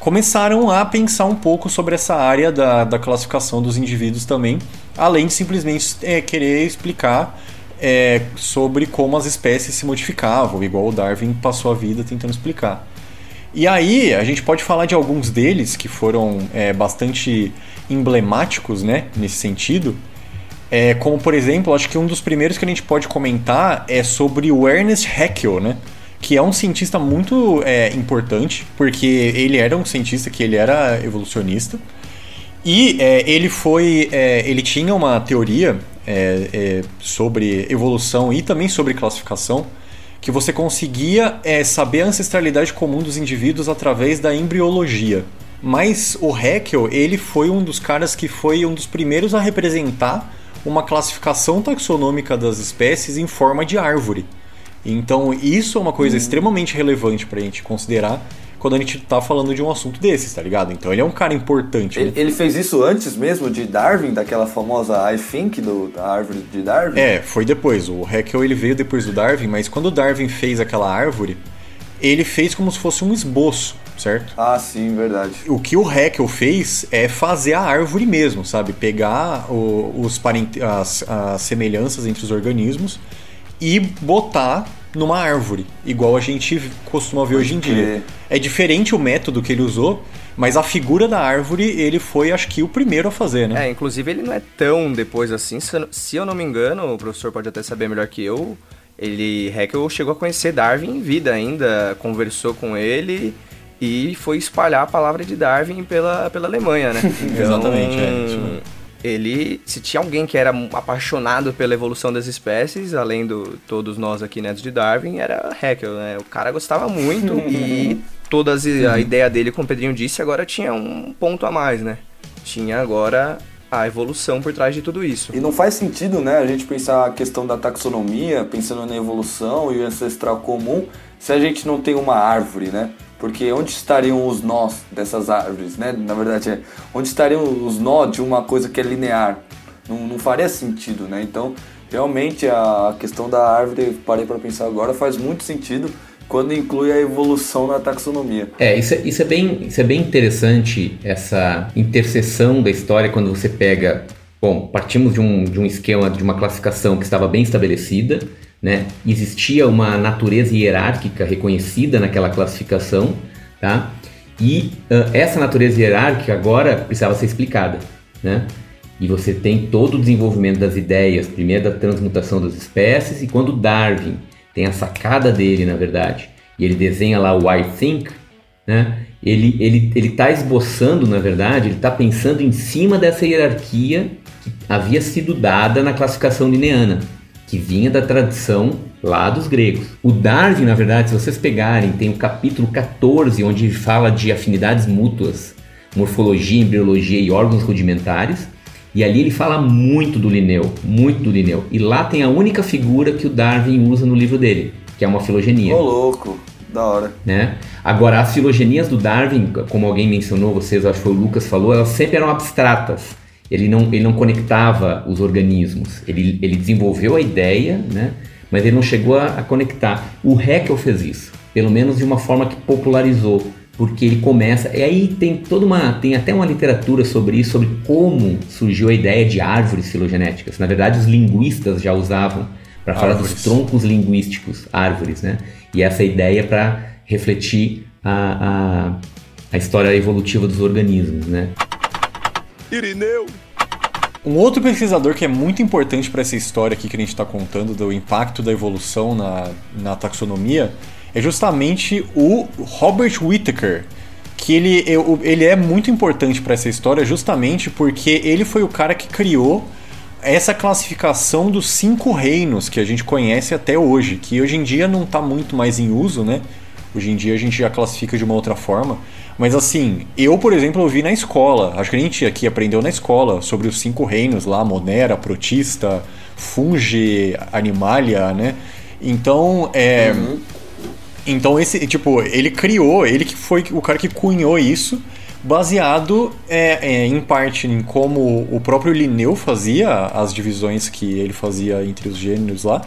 começaram a pensar um pouco sobre essa área da, da classificação dos indivíduos também, além de simplesmente é, querer explicar é, sobre como as espécies se modificavam, igual o Darwin passou a vida tentando explicar. E aí, a gente pode falar de alguns deles que foram é, bastante emblemáticos, né, nesse sentido. É, como, por exemplo, acho que um dos primeiros que a gente pode comentar é sobre o Ernest Haeckel, né? Que é um cientista muito é, importante, porque ele era um cientista que ele era evolucionista. E é, ele foi. é, ele tinha uma teoria é, é, sobre evolução e também sobre classificação, que você conseguia é, saber a ancestralidade comum dos indivíduos através da embriologia. Mas o Haeckel, ele foi um dos caras que foi um dos primeiros a representar uma classificação taxonômica das espécies em forma de árvore. Então, isso é uma coisa extremamente relevante pra gente considerar quando a gente tá falando de um assunto desses, tá ligado? Então, ele é um cara importante. né? Ele, ele fez isso antes mesmo de Darwin, daquela famosa I think do, da árvore de Darwin? É, foi depois. O Haeckel ele veio depois do Darwin, mas quando o Darwin fez aquela árvore, ele fez como se fosse um esboço, certo? Ah, sim, verdade. O que o Haeckel fez é fazer a árvore mesmo, sabe? Pegar o- os parente- as, as semelhanças entre os organismos e botar numa árvore, igual a gente costuma ver hoje em dia. É diferente o método que ele usou, mas a figura da árvore ele foi, acho que, o primeiro a fazer, né? É, inclusive ele não é tão depois assim. Se eu, se eu não me engano, o professor pode até saber melhor que eu. Ele, Haeckel chegou a conhecer Darwin em vida ainda, conversou com ele e foi espalhar a palavra de Darwin pela, pela Alemanha, né? Exatamente, é, isso mesmo. Ele, se tinha alguém que era apaixonado pela evolução das espécies, além do todos nós aqui netos de Darwin, era Haeckel, né? O cara gostava muito e todas a ideia dele, como o Pedrinho disse, agora tinha um ponto a mais, né? Tinha agora a evolução por trás de tudo isso. E não faz sentido, né, a gente pensar a questão da taxonomia, pensando na evolução e o ancestral comum, se a gente não tem uma árvore, né? Porque onde estariam os nós dessas árvores, né? Na verdade, é, onde estariam os nós de uma coisa que é linear? Não, não faria sentido, né? Então, realmente, a questão da árvore, parei para pensar agora, faz muito sentido quando inclui a evolução na taxonomia. É, isso é, isso é, bem, isso é bem interessante, essa interseção da história quando você pega. Bom, partimos de um, de um esquema, de uma classificação que estava bem estabelecida, né? Existia uma natureza hierárquica reconhecida naquela classificação, tá? E uh, essa natureza hierárquica agora precisava ser explicada, né? E você tem todo o desenvolvimento das ideias, primeiro da transmutação das espécies, e quando Darwin tem a sacada dele, na verdade, e ele desenha lá o I think, né? Ele ele ele está esboçando, na verdade, ele está pensando em cima dessa hierarquia que havia sido dada na classificação lineana, que vinha da tradição lá dos gregos. O Darwin, na verdade, se vocês pegarem, tem o capítulo 14, onde fala de afinidades mútuas, morfologia, embriologia e órgãos rudimentares. E ali ele fala muito do Linneu, muito do Linneu. E lá tem a única figura que o Darwin usa no livro dele, que é uma filogenia. Ô, louco, da hora. Né? Agora, as filogenias do Darwin, como alguém mencionou, vocês, acho que foi o Lucas falou, elas sempre eram abstratas. Ele não, ele não conectava os organismos. Ele, ele desenvolveu a ideia, né? mas ele não chegou a, a conectar. O Haeckel fez isso, pelo menos de uma forma que popularizou porque ele começa e aí tem toda uma tem até uma literatura sobre isso sobre como surgiu a ideia de árvores filogenéticas na verdade os linguistas já usavam para falar dos troncos linguísticos árvores né e essa ideia para refletir a, a, a história evolutiva dos organismos né Irineu um outro pesquisador que é muito importante para essa história aqui que a gente está contando do impacto da evolução na, na taxonomia é justamente o Robert Whittaker, que ele, ele é muito importante para essa história justamente porque ele foi o cara que criou essa classificação dos cinco reinos que a gente conhece até hoje, que hoje em dia não está muito mais em uso, né? Hoje em dia a gente já classifica de uma outra forma. Mas assim, eu, por exemplo, ouvi na escola, acho que a gente aqui aprendeu na escola sobre os cinco reinos lá, Monera, Protista, Fungi, Animalia, né? Então, é, uhum. Então esse, tipo, ele criou, ele que foi o cara que cunhou isso, baseado é, é, em parte em como o próprio Linneu fazia as divisões que ele fazia entre os gêneros lá,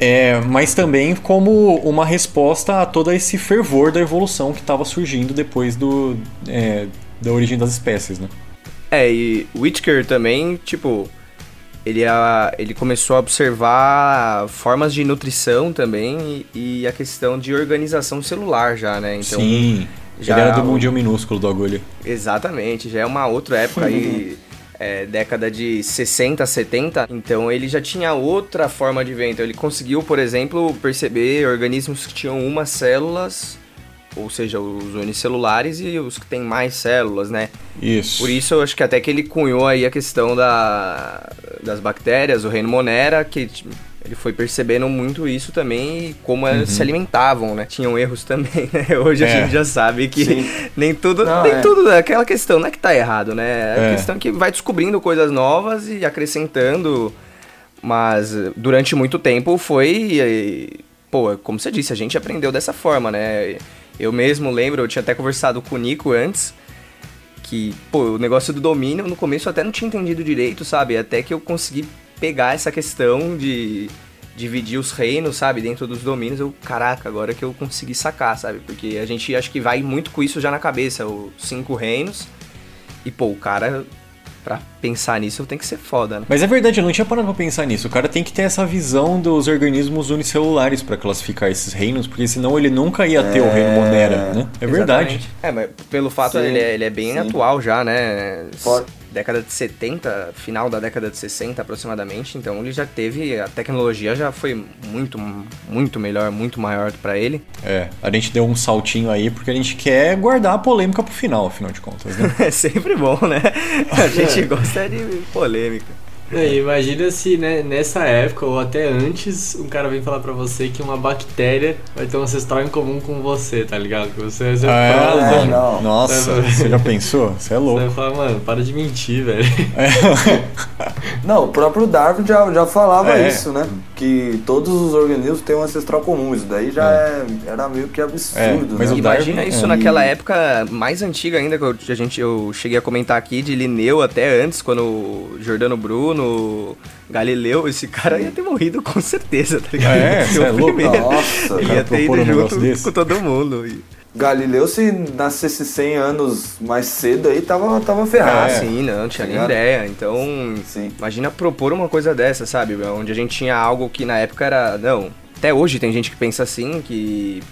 é, mas também como uma resposta a todo esse fervor da evolução que estava surgindo depois do, é, da origem das espécies, né? É, e Whittaker também, tipo, ele, a, ele começou a observar formas de nutrição também e, e, a questão de organização celular já, né? Então, Sim, já ele era do mundinho minúsculo do agulha. Exatamente, já é uma outra época aí, é, década de 60, 70, então ele já tinha outra forma de ver. Então ele conseguiu, por exemplo, perceber organismos que tinham uma células ou seja, os unicelulares e os que têm mais células, né? Isso. Por isso eu acho que até que ele cunhou aí a questão da, das bactérias, o reino Monera, que ele foi percebendo muito isso também e como uhum. elas se alimentavam, né? Tinham erros também, né? Hoje é. a gente já sabe que Sim. nem tudo, não, nem é. tudo, é aquela questão, não é que tá errado, né? É a é. questão que vai descobrindo coisas novas e acrescentando, mas durante muito tempo foi, pô, como você disse, a gente aprendeu dessa forma, né? Eu mesmo lembro, eu tinha até conversado com o Nico antes, que, pô, o negócio do domínio, no começo eu até não tinha entendido direito, sabe? Até que eu consegui pegar essa questão de dividir os reinos, sabe, dentro dos domínios, eu, caraca, agora que eu consegui sacar, sabe? Porque a gente acho que vai muito com isso já na cabeça, os cinco reinos. E, pô, o cara Pra pensar nisso tem que ser foda, né? Mas é verdade, eu não tinha parado pra pensar nisso. O cara tem que ter essa visão dos organismos unicelulares para classificar esses reinos, porque senão ele nunca ia ter é... o reino Monera, né? É verdade. É, mas pelo fato ele, é, ele é bem Sim. atual já, né? For década de 70, final da década de 60 aproximadamente, então ele já teve, a tecnologia já foi muito, muito melhor, muito maior para ele. É, a gente deu um saltinho aí porque a gente quer guardar a polêmica pro final, afinal de contas, né? é sempre bom, né? A gente gosta de polêmica. É, imagina se né, nessa época ou até antes um cara vem falar pra você que uma bactéria vai ter um ancestral em comum com você, tá ligado? Que você, você Ah, é, não. Nossa, É, você já pensou? Você é Você louco. vai falar, mano, para de mentir, velho. Não, o próprio Darwin já, já falava É. isso, né? Que todos os organismos têm um ancestral comum. Isso daí já é. era meio que absurdo, É, mas né? Imagina Darwin, isso é. naquela época mais antiga ainda, que eu, a gente, eu cheguei a comentar aqui, de Linneu até antes, quando o Jordano Bruno, Galileu, esse cara ia ter morrido com certeza, tá ligado? É, o é louco. primeiro. Nossa, ia ter ido um junto desse. com todo mundo. Galileu, se nascesse 100 anos mais cedo aí, tava, tava ferrado. É. Ah, sim, não, tinha nem ligado? ideia. Então, Sim. imagina propor uma coisa dessa, sabe? Onde a gente tinha algo que na época era. Não, até hoje tem gente que pensa assim, que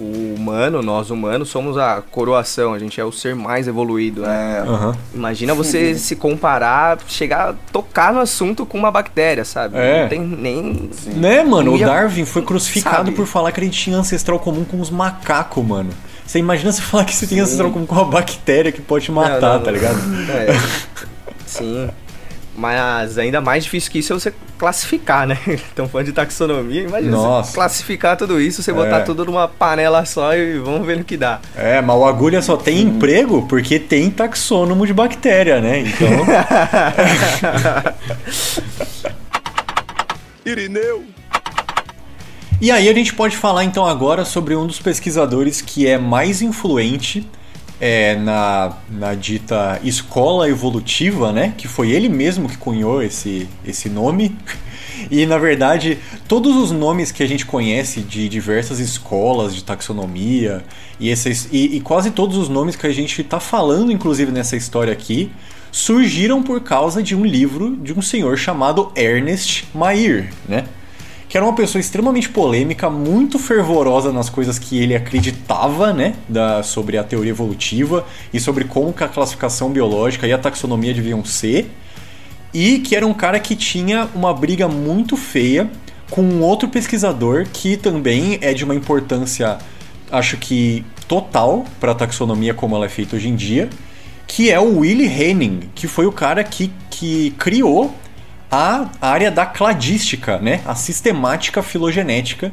o humano, nós humanos, somos a coroação, a gente é o ser mais evoluído, né? É, Aham. Imagina você se comparar, chegar a tocar no assunto com uma bactéria, sabe? É. Não tem nem. Né, mano? Não O ia- Darwin foi crucificado Sabe? por falar que a gente tinha ancestral comum com os macacos, mano. Você imagina você falar que você tem ancestral comum com uma bactéria que pode te matar, Não, não, tá ligado? É. Sim. Mas ainda mais difícil que isso é você classificar, né? Então, falando de taxonomia, imagina classificar tudo isso, você É. botar tudo numa panela só e vamos ver no que dá. É, mas o agulha só tem emprego porque tem taxônomo de bactéria, né? Então. Irineu. E aí a gente pode falar então agora sobre um dos pesquisadores que é mais influente é, na, na dita escola evolutiva, né? Que foi ele mesmo que cunhou esse, esse nome. E na verdade, todos os nomes que a gente conhece de diversas escolas de taxonomia e, esses, e, e quase todos os nomes que a gente está falando, inclusive nessa história aqui, surgiram por causa de um livro de um senhor chamado Ernest Mayr, né? Que era uma pessoa extremamente polêmica, muito fervorosa nas coisas que ele acreditava, né, da, sobre a teoria evolutiva e sobre como que a classificação biológica e a taxonomia deviam ser, e que era um cara que tinha uma briga muito feia com um outro pesquisador que também é de uma importância, acho que total para a taxonomia como ela é feita hoje em dia, que é o Willy Henning, que foi o cara que, que criou a área da cladística, né? A sistemática filogenética,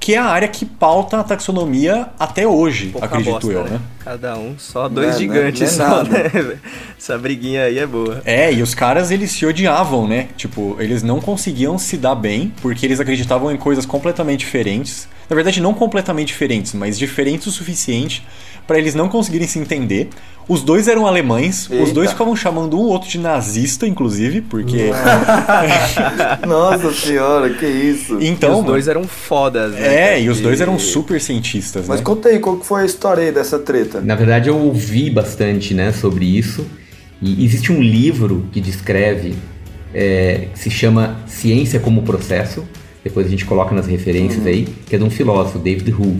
que é a área que pauta a taxonomia até hoje, Pouca acredito bosta, eu, né? Cada um, só dois Não é- gigantes não é só, né? Essa briguinha aí é boa. É, e os caras eles se odiavam, né? Tipo, eles não conseguiam se dar bem porque eles acreditavam em coisas completamente diferentes. Na verdade, não completamente diferentes, mas diferentes o suficiente para eles não conseguirem se entender. Os dois eram alemães, os Eita. dois ficavam chamando um ou outro de nazista, inclusive, porque. Nossa senhora, que isso. Então, e os dois eram fodas, né? É, e os dois eram super cientistas, Mas né? conta aí, qual que foi a história aí dessa treta? Na verdade, eu ouvi bastante né, sobre isso. E existe um livro que descreve, é, que se chama Ciência como Processo. Depois a gente coloca nas referências aí, que é de um filósofo, David Hull.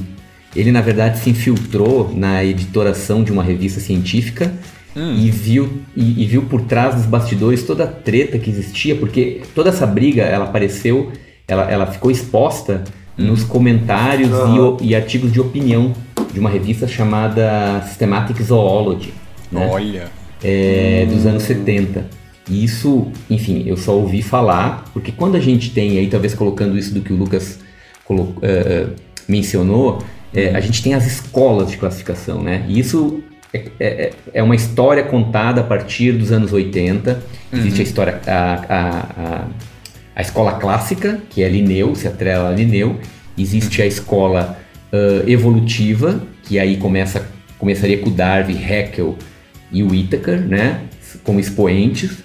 Ele, na verdade, se infiltrou na editoração de uma revista científica e, viu, e, e viu por trás dos bastidores toda a treta que existia, porque toda essa briga, ela apareceu, ela, ela ficou exposta nos comentários e o- e, artigos de opinião de uma revista chamada Systematic Zoology, né? Olha. é, dos anos 70. E isso, enfim, eu só ouvi falar, porque quando a gente tem, aí talvez colocando isso do que o Lucas colo- eh, mencionou, eh, a gente tem as escolas de classificação, né? E isso é, é- é uma história contada a partir dos anos 80. Existe a história, a, a, a, a escola clássica, que é Linneu, se atrela a Linneu. Existe a escola ah, evolutiva, que aí começa, começaria com o Darwin, Haeckel e o Whittaker, né? Como expoentes.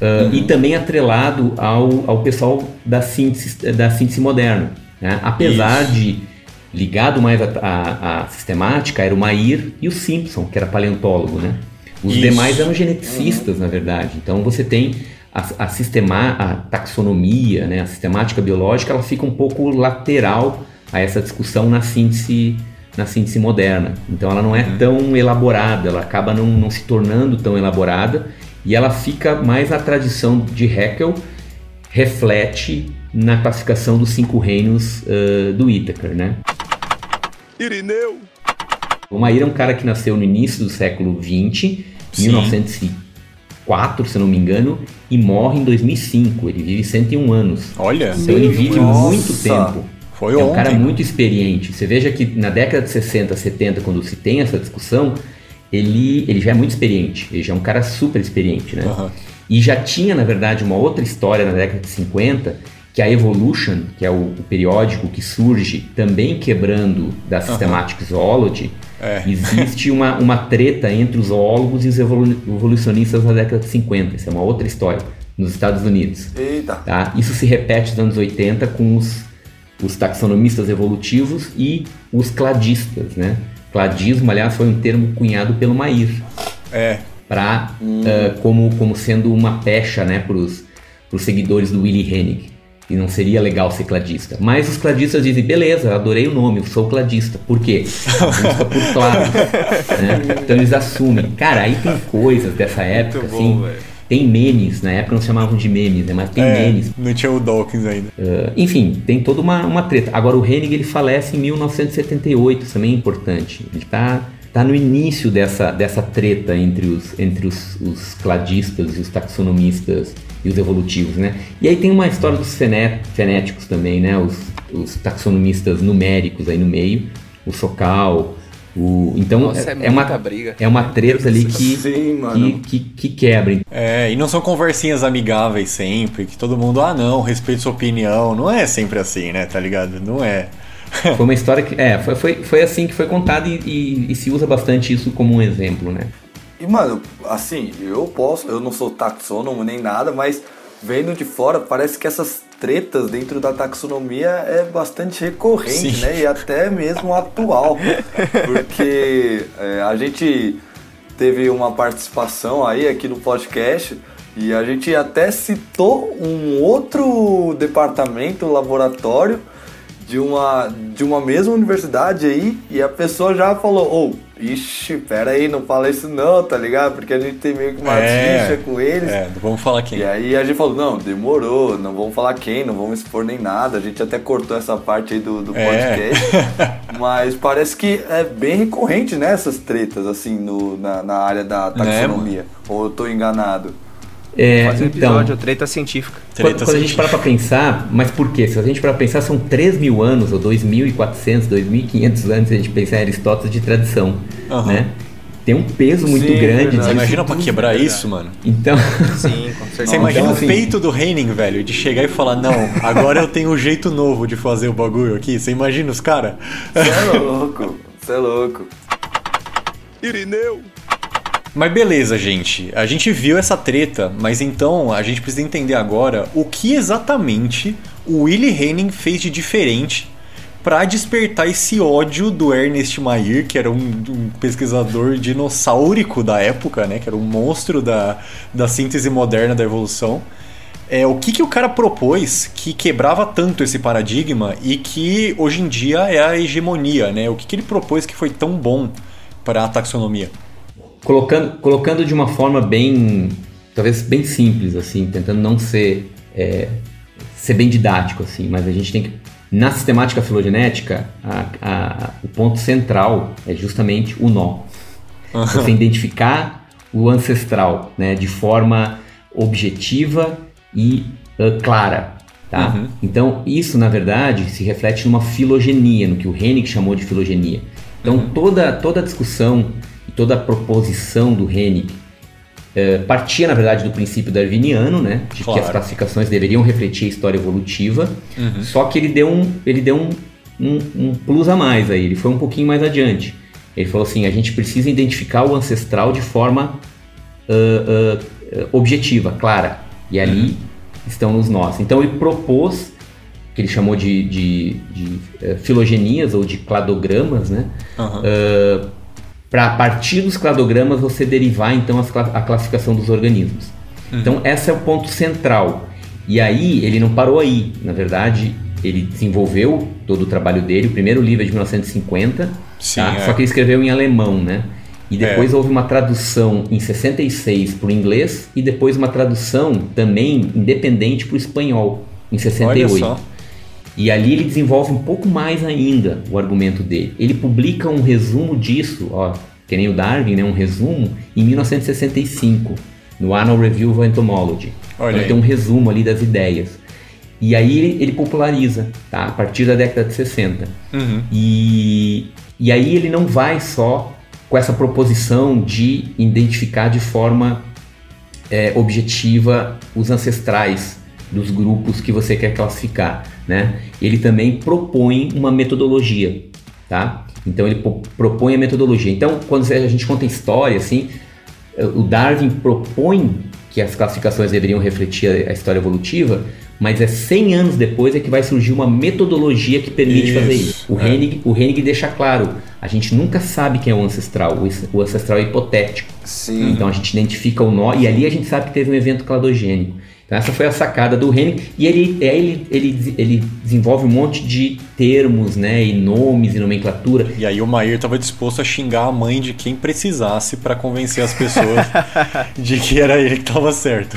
Ah, E também atrelado ao, ao pessoal da síntese, da síntese moderna. Né? Apesar de ligado mais à sistemática, era o Mair e o Simpson, que era paleontólogo. Né? Os Isso. demais eram geneticistas, na verdade. Então você tem a, a, sistema, a taxonomia, né? a sistemática biológica, ela fica um pouco lateral a essa discussão na síntese na síntese moderna. Então ela não é tão elaborada, ela acaba não, não se tornando tão elaborada e ela fica mais na tradição de Haeckel, reflete na classificação dos cinco reinos ah, do Whittaker, né? 4, se não me engano, e morre em 2005. Ele vive 101 anos. Olha, Então ele vive Nossa. muito tempo. Foi é um ontem. cara muito experiente. Você veja que na década de 60, 70, quando se tem essa discussão, ele, ele já é muito experiente. Ele já é um cara super experiente, né? Aham. E já tinha, na verdade, uma outra história na década de 50, que a Evolution, que é o, o periódico que surge também quebrando da Systematic Zoology, É. existe uma, uma treta entre os zoólogos e os evolu- evolucionistas na década de 50. Isso é uma outra história, nos Estados Unidos. Eita. Tá? Isso se repete nos anos 80 com os, os taxonomistas evolutivos e os cladistas. Né? Cladismo, aliás, foi um termo cunhado pelo Mair É, pra, ah, como, como sendo uma pecha né, para os seguidores do Willy Hennig. E não seria legal ser cladista. Mas os cladistas dizem, beleza, adorei o nome, eu sou cladista. Por quê? A busca por claro. né? Então eles assumem. Cara, aí tem coisas dessa época, assim. Tem memes, na época não se chamavam de memes, né? Mas tem é, memes. não tinha o Dawkins ainda. Uh, enfim, tem toda uma, uma treta. Agora, o Hennig ele falece em 1978, isso também é importante. Ele está tá no início dessa, dessa treta entre, os, entre os, os cladistas e os taxonomistas e os evolutivos, né? E aí tem uma história dos fené- fenéticos também, né? Os, os taxonomistas numéricos aí no meio, o Socal, o... Então, Nossa, é é, uma, muita briga. é uma treta ali que, Sim, que, que, que quebra. É, e não são conversinhas amigáveis sempre, que todo mundo, ah não, respeito sua opinião. Não é sempre assim, né? Tá ligado? Não é. Foi uma história que. É, foi, foi, foi assim que foi contada e, e- e se usa bastante isso como um exemplo, né? E, mano, assim, eu posso, eu não sou taxônomo nem nada, mas vendo de fora, parece que essas tretas dentro da taxonomia é bastante recorrente, Sim. né? E até mesmo atual. Porque é, a gente teve uma participação aí aqui no podcast e a gente até citou um outro departamento, laboratório, de uma, de uma mesma universidade aí, e a pessoa já falou, ô, ixi, pera aí, não fala isso não, tá ligado? Porque a gente tem meio que uma É, rixa com eles. É, não vamos falar quem. E aí a gente falou, não, demorou, não vamos falar quem, não vamos expor nem nada. A gente até cortou essa parte aí do, do É. podcast. Mas parece que é bem recorrente, né, essas tretas, assim, no, na, na área da Né, taxonomia. Ou eu tô enganado? É, Faz um então, episódio, treta científica. Treta quando, quando a gente para pra pensar, mas por quê? Se a gente para pensar, são 3 mil anos, ou 2.400, 2.500 anos, se a gente pensar em Aristóteles de tradição, Aham. né? Tem um peso muito Sim, grande. verdade. Você imagina pra tudo. quebrar isso, mano? Então, Sim, com certeza. Você imagina então, o assim- peito do Henning, velho, de chegar e falar, não, agora eu tenho um jeito novo de fazer o bagulho aqui. Você imagina os caras? Você é louco, você é louco. Irineu. Mas beleza, gente. A gente viu essa treta, mas então a gente precisa entender agora o que exatamente o Willy Henning fez de diferente para despertar esse ódio do Ernest Mayr, que era um, um pesquisador dinossaurico da época, né? Que era um monstro da, da síntese moderna da evolução. É, o que, que o cara propôs que quebrava tanto esse paradigma e que hoje em dia é a hegemonia, né? O que, que ele propôs que foi tão bom para a taxonomia? Colocando, colocando de uma forma bem, talvez bem simples, assim, tentando não ser, é, ser bem didático, assim, mas a gente tem que, na sistemática filogenética, a- a- o ponto central é justamente o nó. Você identificar o ancestral, né, de forma objetiva e ah, clara, tá? Uhum. Então, isso, na verdade, se reflete numa filogenia, no que o Hennig chamou de filogenia. Então, toda, toda a discussão e toda a proposição do Hennig eh, partia, na verdade, do princípio darwiniano, né? De que Claro. as classificações deveriam refletir a história evolutiva, só que ele deu, um, ele deu um, um, um plus a mais aí, ele foi um pouquinho mais adiante. Ele falou assim, a gente precisa identificar o ancestral de forma ah, ah, objetiva, clara. E ali estão nos nós. Então ele propôs, que ele chamou de, de, de, eh, filogenias ou de cladogramas, né? Aham. Para a partir dos cladogramas você derivar então a classificação dos organismos. Então esse é o ponto central. E aí ele não parou aí, na verdade ele desenvolveu todo o trabalho dele. O primeiro livro é de 1950, Sim, tá? é. só que ele escreveu em alemão, né? E depois É. houve uma tradução em 66 para o inglês e depois uma tradução também independente para o espanhol em 68. Olha só. E ali ele desenvolve um pouco mais ainda o argumento dele. Ele publica um resumo disso, ó, que nem o Darwin, né, um resumo, em 1965. no Annual Review of Entomology. Olha então, aí. tem um resumo ali das ideias. E aí ele, ele populariza, tá? A partir da década de 60. Uhum. E, e aí ele não vai só com essa proposição de identificar de forma é, objetiva os ancestrais dos grupos que você quer classificar, né? Ele também propõe uma metodologia, tá? Então ele propõe a metodologia. Então quando a gente conta história, assim, o Darwin propõe que as classificações deveriam refletir a história evolutiva, mas é 100 anos depois é que vai surgir uma metodologia que permite fazer Isso, isso. O é. Hennig, o Hennig deixa claro, a gente nunca sabe quem é o ancestral, o ancestral é hipotético. Sim. Então a gente identifica o nó e ali a gente sabe que teve um evento cladogênico. Então essa foi a sacada do Hennig e ele, é, ele, ele, ele desenvolve um monte de termos, né, e nomes e nomenclatura. E aí o Mair tava disposto a xingar a mãe de quem precisasse pra convencer as pessoas de que era ele que tava certo.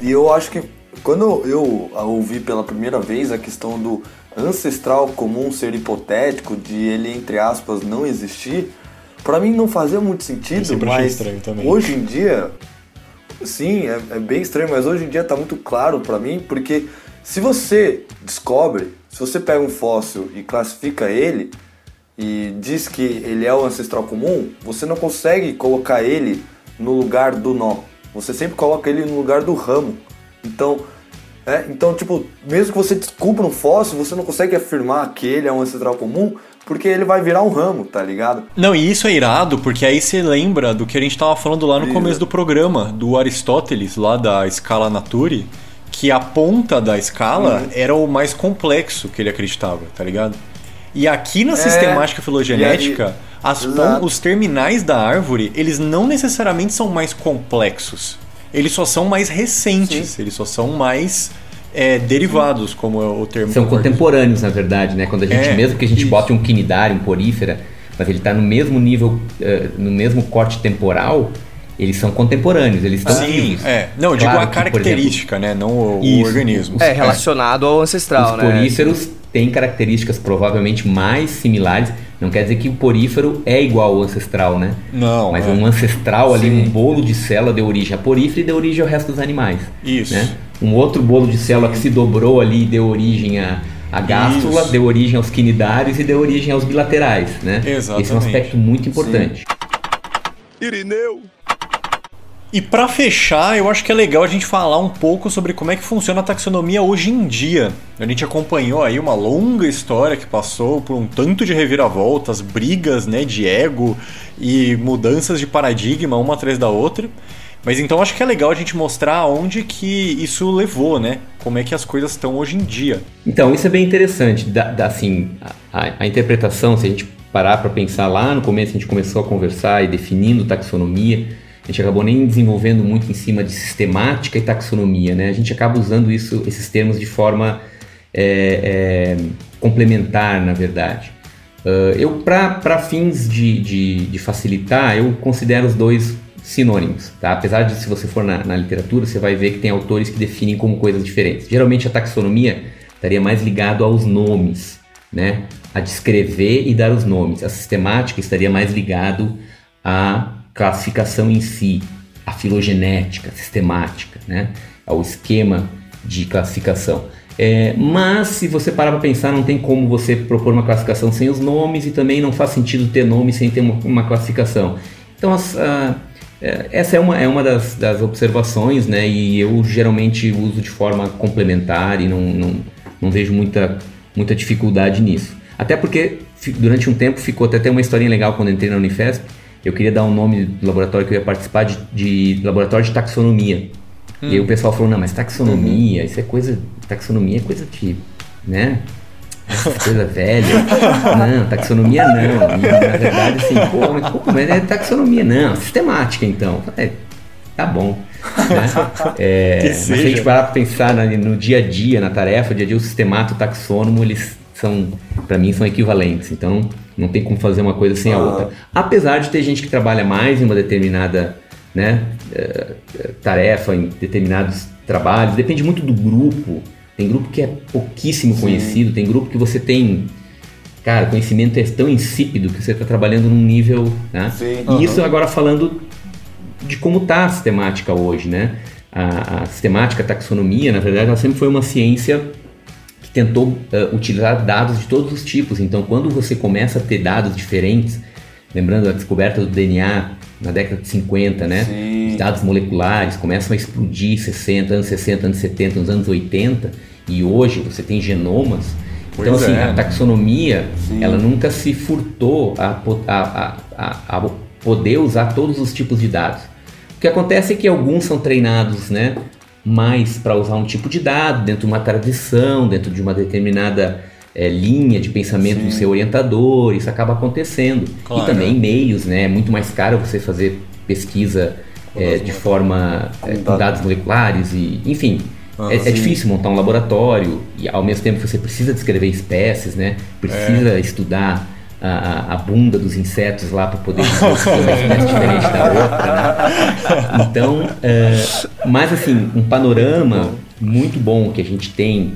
E eu acho que quando eu ouvi pela primeira vez a questão do ancestral comum ser hipotético, de ele, entre aspas, não existir, pra mim não fazia muito sentido, mas estranho também. hoje em dia, sim, é, é bem estranho, mas hoje em dia tá muito claro pra mim, porque se você descobre, se você pega um fóssil e classifica ele, e diz que ele é o ancestral comum, você não consegue colocar ele no lugar do nó. Você sempre coloca ele no lugar do ramo. Então, é, então tipo, mesmo que você descubra um fóssil, você não consegue afirmar que ele é um ancestral comum, porque ele vai virar um ramo, tá ligado? Não, e isso é irado, porque aí você lembra do que a gente tava falando lá no começo do programa, do Aristóteles, lá da escala Naturi, que a ponta da escala Uhum. era o mais complexo que ele acreditava, tá ligado? E aqui na É, sistemática filogenética, aí- os terminais da árvore, eles não necessariamente são mais complexos. Eles só são mais recentes, eles só são mais é, derivados, como é o termo São que contemporâneos, na verdade, né? Quando a gente, É, mesmo que a gente isso. bote um quinidário, um porífera, mas ele está no mesmo nível, eh, no mesmo corte temporal, eles são contemporâneos, eles estão Sim, vivos. é. Não, eu digo Claro a que, por característica, né? Não o, o Isso. organismo. É, relacionado ao ancestral, Os né? poríferos têm características provavelmente mais similares. Não quer dizer que o porífero é igual ao ancestral, né? Não, Mas é. um ancestral ali, Sim. um bolo de célula deu origem a porífero e deu origem ao resto dos animais. Isso. Né? Um outro bolo de célula que se dobrou ali e deu origem a, a gástula, Isso. deu origem aos quinidários e deu origem aos bilaterais, né? Esse é um Exatamente. aspecto muito importante. Irineu. E pra fechar, eu acho que é legal a gente falar um pouco sobre como é que funciona a taxonomia hoje em dia. A gente acompanhou aí uma longa história que passou por um tanto de reviravoltas, brigas, né, de ego e mudanças de paradigma uma atrás da outra. Mas então acho que é legal a gente mostrar aonde que isso levou, né? Como é que as coisas estão hoje em dia. Então, isso é bem interessante. Da, da- assim, a, a- interpretação, se a gente parar para pensar lá no começo, a gente começou a conversar e definindo taxonomia. A gente acabou nem desenvolvendo muito em cima de sistemática e taxonomia, né? A gente acaba usando isso, esses termos de forma é, é, complementar, na verdade. Ah, eu, para fins de, de, de facilitar, eu considero os dois sinônimos, tá? Apesar de, se você for na, na literatura, você vai ver que tem autores que definem como coisas diferentes. Geralmente a taxonomia estaria mais ligado aos nomes, né? A descrever e dar os nomes. A sistemática estaria mais ligado à classificação em si, à filogenética sistemática, né? Ao esquema de classificação. É, mas se você parar para pensar, não tem como você propor uma classificação sem os nomes e também não faz sentido ter nome sem ter uma, uma classificação. Então as, ah, é, essa é uma, é uma das, das observações, né? E eu geralmente uso de forma complementar e não, não, não vejo muita, muita dificuldade nisso. Até porque durante um tempo ficou até, até uma historinha legal quando entrei na Unifesp. Eu queria dar um nome do laboratório que eu ia participar de, de laboratório de taxonomia. E aí o pessoal falou, não, mas taxonomia, isso é coisa. Taxonomia é coisa de. né? Coisa velha. Não, taxonomia não. E, na verdade, assim, pô, mas, pô, mas é taxonomia, não. Sistemática, então. É, tá bom. Né? É, se a gente parar pra pensar na- no dia a dia, na tarefa, dia a dia, o sistemato o taxônomo, eles são, para mim, são equivalentes. Então, não tem como fazer uma coisa sem a Ah. outra. Apesar de ter gente que trabalha mais em uma determinada né, eh, eh, tarefa, em determinados trabalhos, depende muito do grupo. Tem grupo que é pouquíssimo conhecido, tem grupo que você tem. Cara, o conhecimento é tão insípido que você está trabalhando num nível. Né? Sim. E isso agora falando de como está a sistemática hoje, né? A, a, sistemática, a taxonomia, na verdade, ela sempre foi uma ciência que tentou uh, utilizar dados de todos os tipos. Então, quando você começa a ter dados diferentes, lembrando a descoberta do DNA na década de 50, né? Sim. Os dados moleculares começam a explodir 60, anos 60, anos 70, nos anos 80, e hoje você tem genomas. Pois então, assim, é, a taxonomia, ela nunca se furtou a, a, a, a poder usar todos os tipos de dados. O que acontece é que alguns são treinados, né? Mais para usar um tipo de dado dentro de uma tradição, dentro de uma determinada eh, linha de pensamento do seu orientador, isso acaba acontecendo. Claro. E também e-mails, né? É muito mais caro você fazer pesquisa eh, de forma eh, com dado. dados moleculares e, enfim, é, é difícil montar um laboratório e ao mesmo tempo você precisa descrever espécies, né? Precisa estudar a, a- bunda dos insetos lá para poder dizer é uma espécie diferente da outra, né? Então, é, mas assim, um panorama muito bom que a gente tem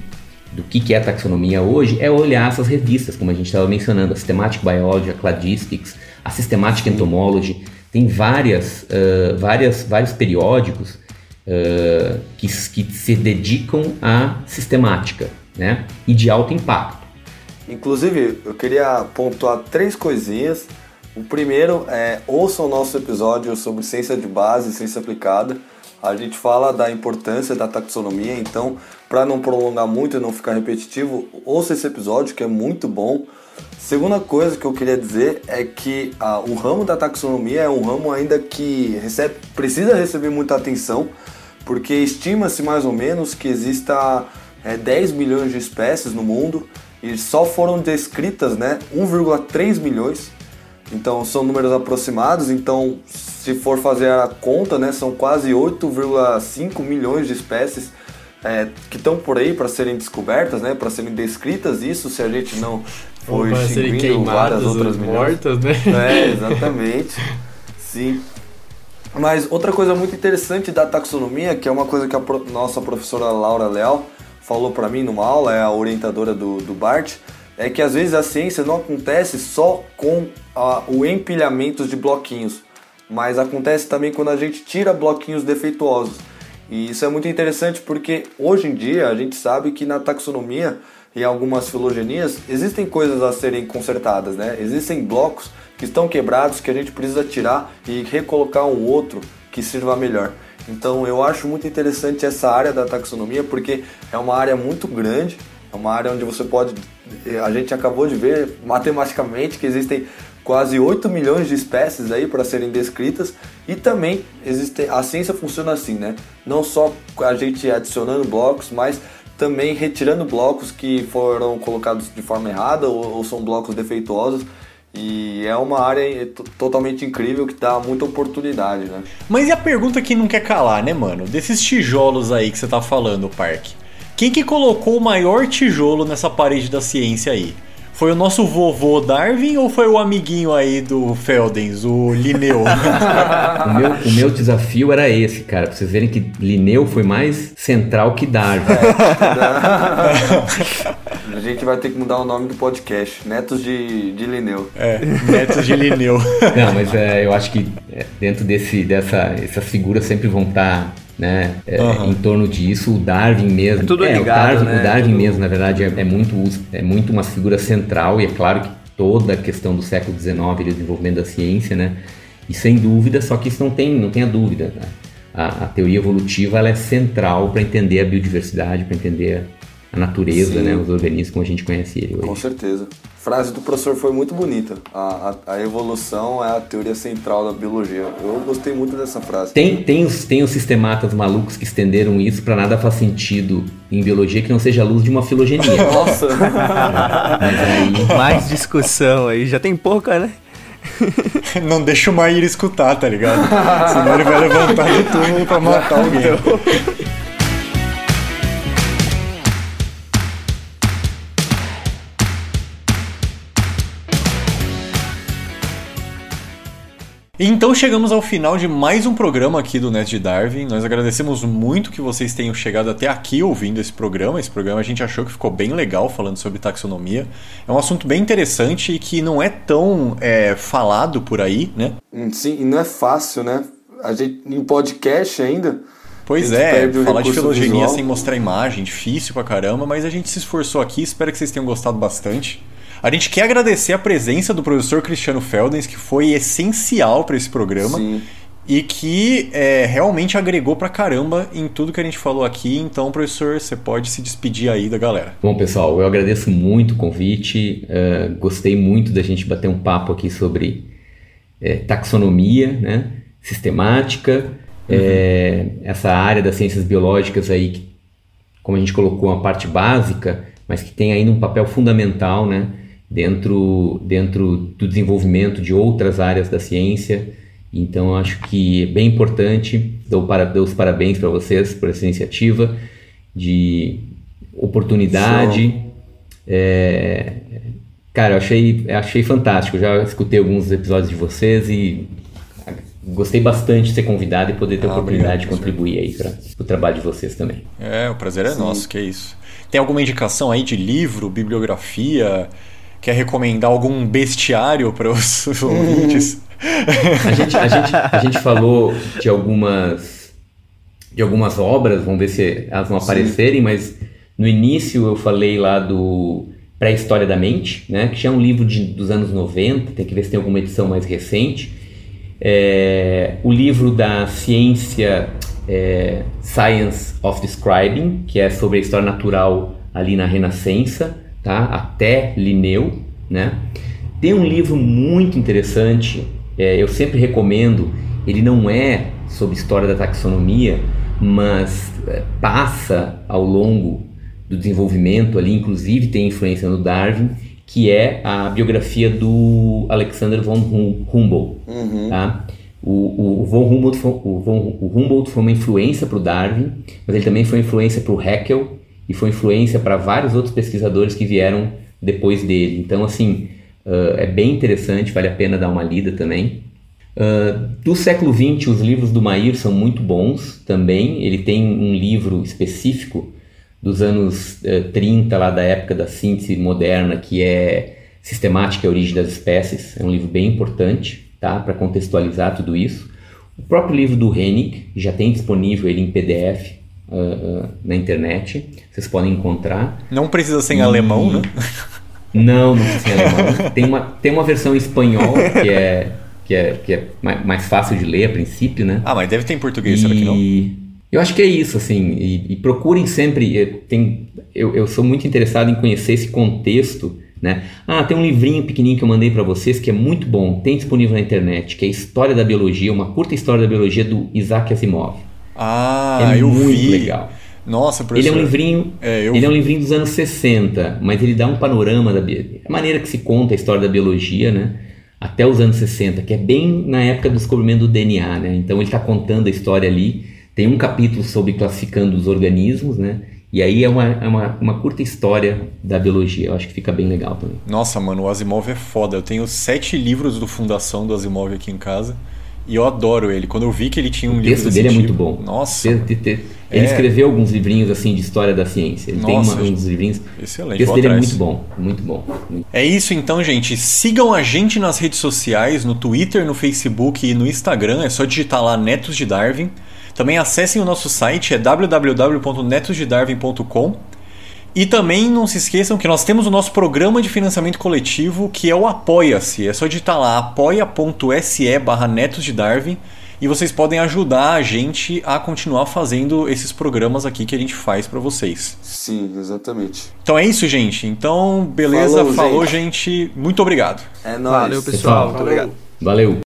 do que, é taxonomia hoje é olhar essas revistas, como a gente estava mencionando, a Systematic Biology, a Cladistics, a Systematic Entomology, tem várias, eh, várias, vários periódicos eh, que, que se dedicam à sistemática né? e de alto impacto. Inclusive, eu queria pontuar três coisinhas. O primeiro é ouça o nosso episódio sobre ciência de base e ciência aplicada. A gente fala da importância da taxonomia, então, para não prolongar muito e não ficar repetitivo, ouça esse episódio que é muito bom. Segunda coisa que eu queria dizer é que o ramo da taxonomia é um ramo ainda que recebe, precisa receber muita atenção, porque estima-se mais ou menos que exista é, 10 milhões de espécies no mundo e só foram descritas né, 1,3 milhões. Então são números aproximados, então se for fazer a conta, né, são quase 8,5 milhões de espécies é, que estão por aí para serem descobertas, né, para serem descritas. Isso se a gente não Ou for serem extinguindo várias outras ou milhões. mortas, né? É, exatamente. Sim. Mas outra coisa muito interessante da taxonomia, que é uma coisa que a pro- nossa professora Laura Leal falou para mim numa aula, é a orientadora do, do BART, é que às vezes a ciência não acontece só com a- o empilhamento de bloquinhos, mas acontece também quando a gente tira bloquinhos defeituosos. E isso é muito interessante porque hoje em dia a gente sabe que na taxonomia e algumas filogenias existem coisas a serem consertadas, né? Existem blocos que estão quebrados que a gente precisa tirar e recolocar um outro que sirva melhor. Então eu acho muito interessante essa área da taxonomia porque é uma área muito grande, é uma área onde você pode. A gente acabou de ver matematicamente que existem quase 8 milhões de espécies aí para serem descritas e também existe a ciência funciona assim, né? Não só a gente adicionando blocos, mas também retirando blocos que foram colocados de forma errada ou, ou são blocos defeituosos. E é uma área to- totalmente incrível que dá muita oportunidade, né? Mas e a pergunta que não quer calar, né, mano? Desses tijolos aí que você tá falando, Park. Quem que colocou o maior tijolo nessa parede da ciência aí? Foi o nosso vovô Darwin ou foi o amiguinho aí do Feldens, o Linneu? O meu, o meu desafio era esse, cara, pra vocês verem que Linneu foi mais central que Darwin. A gente vai ter que mudar o nome do podcast, Netos de, de Linneu. é, netos de Linneu. Não, mas é, eu acho que é, dentro desse, dessa, essas figuras sempre vão estar né, é, Aham. em torno disso. O Darwin mesmo. É tudo o ligado, Darwin, né? o Darwin Tudo- mesmo, na verdade, é, é muito, é muito uma figura central e é claro que toda a questão do século XIX e do desenvolvimento da ciência, né? E sem dúvida, só que isso não tem, não tem a dúvida. né? A, a teoria evolutiva ela é central para entender a biodiversidade, para entender a natureza, Sim. né? Os organismos como a gente conhece ele Com hoje. certeza. A frase do professor foi muito bonita. A, a, a evolução é a teoria central da biologia. Eu gostei muito dessa frase. Tem, tem, os, tem os sistematas malucos que estenderam isso para nada faz sentido em biologia que não seja a luz de uma filogenia. Nossa! Mas aí, Mais discussão aí, já tem pouca, né? Não deixa o Maíra escutar, tá ligado? Senão ele vai levantar do túmulo pra matar alguém. Então chegamos ao final de mais um programa aqui do Net de Darwin. Nós agradecemos muito que vocês tenham chegado até aqui ouvindo esse programa. Esse programa a gente achou que ficou bem legal falando sobre taxonomia. É um assunto bem interessante e que não é tão é, falado por aí, né? Hum, Sim, e não é fácil, né? a gente, em podcast ainda. Pois é, falar de filogenia visual. sem mostrar imagem, difícil pra caramba, mas a gente se esforçou aqui, espero que vocês tenham gostado bastante. A gente quer agradecer a presença do professor Cristiano Feldens, que foi essencial para esse programa Sim. e que é, realmente agregou pra caramba em tudo que a gente falou aqui. Então, professor, você pode se despedir aí da galera. Bom, pessoal, eu agradeço muito o convite. eh, gostei muito da gente bater um papo aqui sobre eh, taxonomia, né? Sistemática, eh, essa área das ciências biológicas aí, que, como a gente colocou, uma parte básica, mas que tem ainda um papel fundamental, né? Dentro, dentro do desenvolvimento de outras áreas da ciência. Então, acho que é bem importante. Dou, para, dou os parabéns para vocês por essa iniciativa de oportunidade. É, cara, eu achei, achei fantástico. Já escutei alguns episódios de vocês e gostei bastante de ser convidado e poder ter a Ah, oportunidade de obrigado, contribuir aí para o trabalho de vocês também. É, o prazer é nosso, que é isso. Tem alguma indicação aí de livro, bibliografia? Quer recomendar algum bestiário para os ouvintes? A gente, a, gente, a gente falou de algumas de algumas obras, vamos ver se elas vão aparecerem, mas no início eu falei lá do Pré-História da Mente, né, que já é um livro de, dos anos 90, tem que ver se tem alguma edição mais recente. É, o livro da ciência é, Science of Describing, que é sobre a história natural ali na Renascença, tá? até Linneu. Né? Tem um livro muito interessante, é, eu sempre recomendo, ele não é sobre história da taxonomia, mas é, passa ao longo do desenvolvimento ali, inclusive tem influência no Darwin, que é a biografia do Alexander von Hum- Humboldt. Tá? O, o, von Humboldt foi, o, von, o Humboldt foi uma influência para o Darwin, mas ele também foi influência para o Haeckel e foi influência para vários outros pesquisadores que vieram depois dele. Então, assim, ah, é bem interessante, vale a pena dar uma lida também. Ah, do século XX, os livros do Mair são muito bons também. Ele tem um livro específico dos anos eh, 30, lá da época da síntese moderna, que é Sistemática e a Origem das Espécies. É um livro bem importante tá? para contextualizar tudo isso. O próprio livro do Hennig, já tem disponível ele em PDF ah, ah, na internet. Vocês podem encontrar. Não precisa ser em alemão, né? Não, não precisa ser alemão. Tem uma, tem uma versão em espanhol que é, que é, que é mais, fácil de ler a princípio, né? Ah, mas deve ter em português, será que não? E eu acho que é isso, assim. E, e procurem sempre. eh, Tem, eu, eu sou muito interessado em conhecer esse contexto, né? Ah, tem um livrinho pequenininho que eu mandei para vocês que é muito bom, tem disponível na internet, que é História da Biologia, uma curta história da biologia do Isaac Asimov. Ah, é eu muito vi. legal. Nossa, Ele professor. é um livrinho, É, eu ele é um livrinho dos anos 60, mas ele dá um panorama da a maneira que se conta a história da biologia, né? Até os anos 60, que é bem na época do descobrimento do DNA, né? Então ele está contando a história ali. Tem um capítulo sobre classificando os organismos, né? E aí é uma, é uma, uma curta história da biologia. Eu acho que fica bem legal também. Nossa, mano, o Asimov é foda. Eu tenho sete livros do Fundação do Asimov aqui em casa. E eu adoro ele. Quando eu vi que ele tinha um O livro texto desse dele é tipo- muito bom. Nossa, Ele É. escreveu alguns livrinhos assim de história da ciência. Ele Nossa, tem uma, uns livrinhos. O excelente. texto vou dele é atrás. muito bom, muito bom. É isso então, gente. Sigam a gente nas redes sociais, no Twitter, no Facebook e no Instagram. É só digitar lá Netos de Darwin. Também acessem o nosso site, é www.netosdedarwin.com. E também não se esqueçam que nós temos o nosso programa de financiamento coletivo, que é o Apoia-se. É só digitar lá apoia.se barra Netos de Darwin e vocês podem ajudar a gente a continuar fazendo esses programas aqui que a gente faz para vocês. Sim, exatamente. Então é isso, gente. Então, beleza, Falou, falou, gente. Muito obrigado. É nóis. Valeu, pessoal. Pessoal, Muito obrigado. Valeu!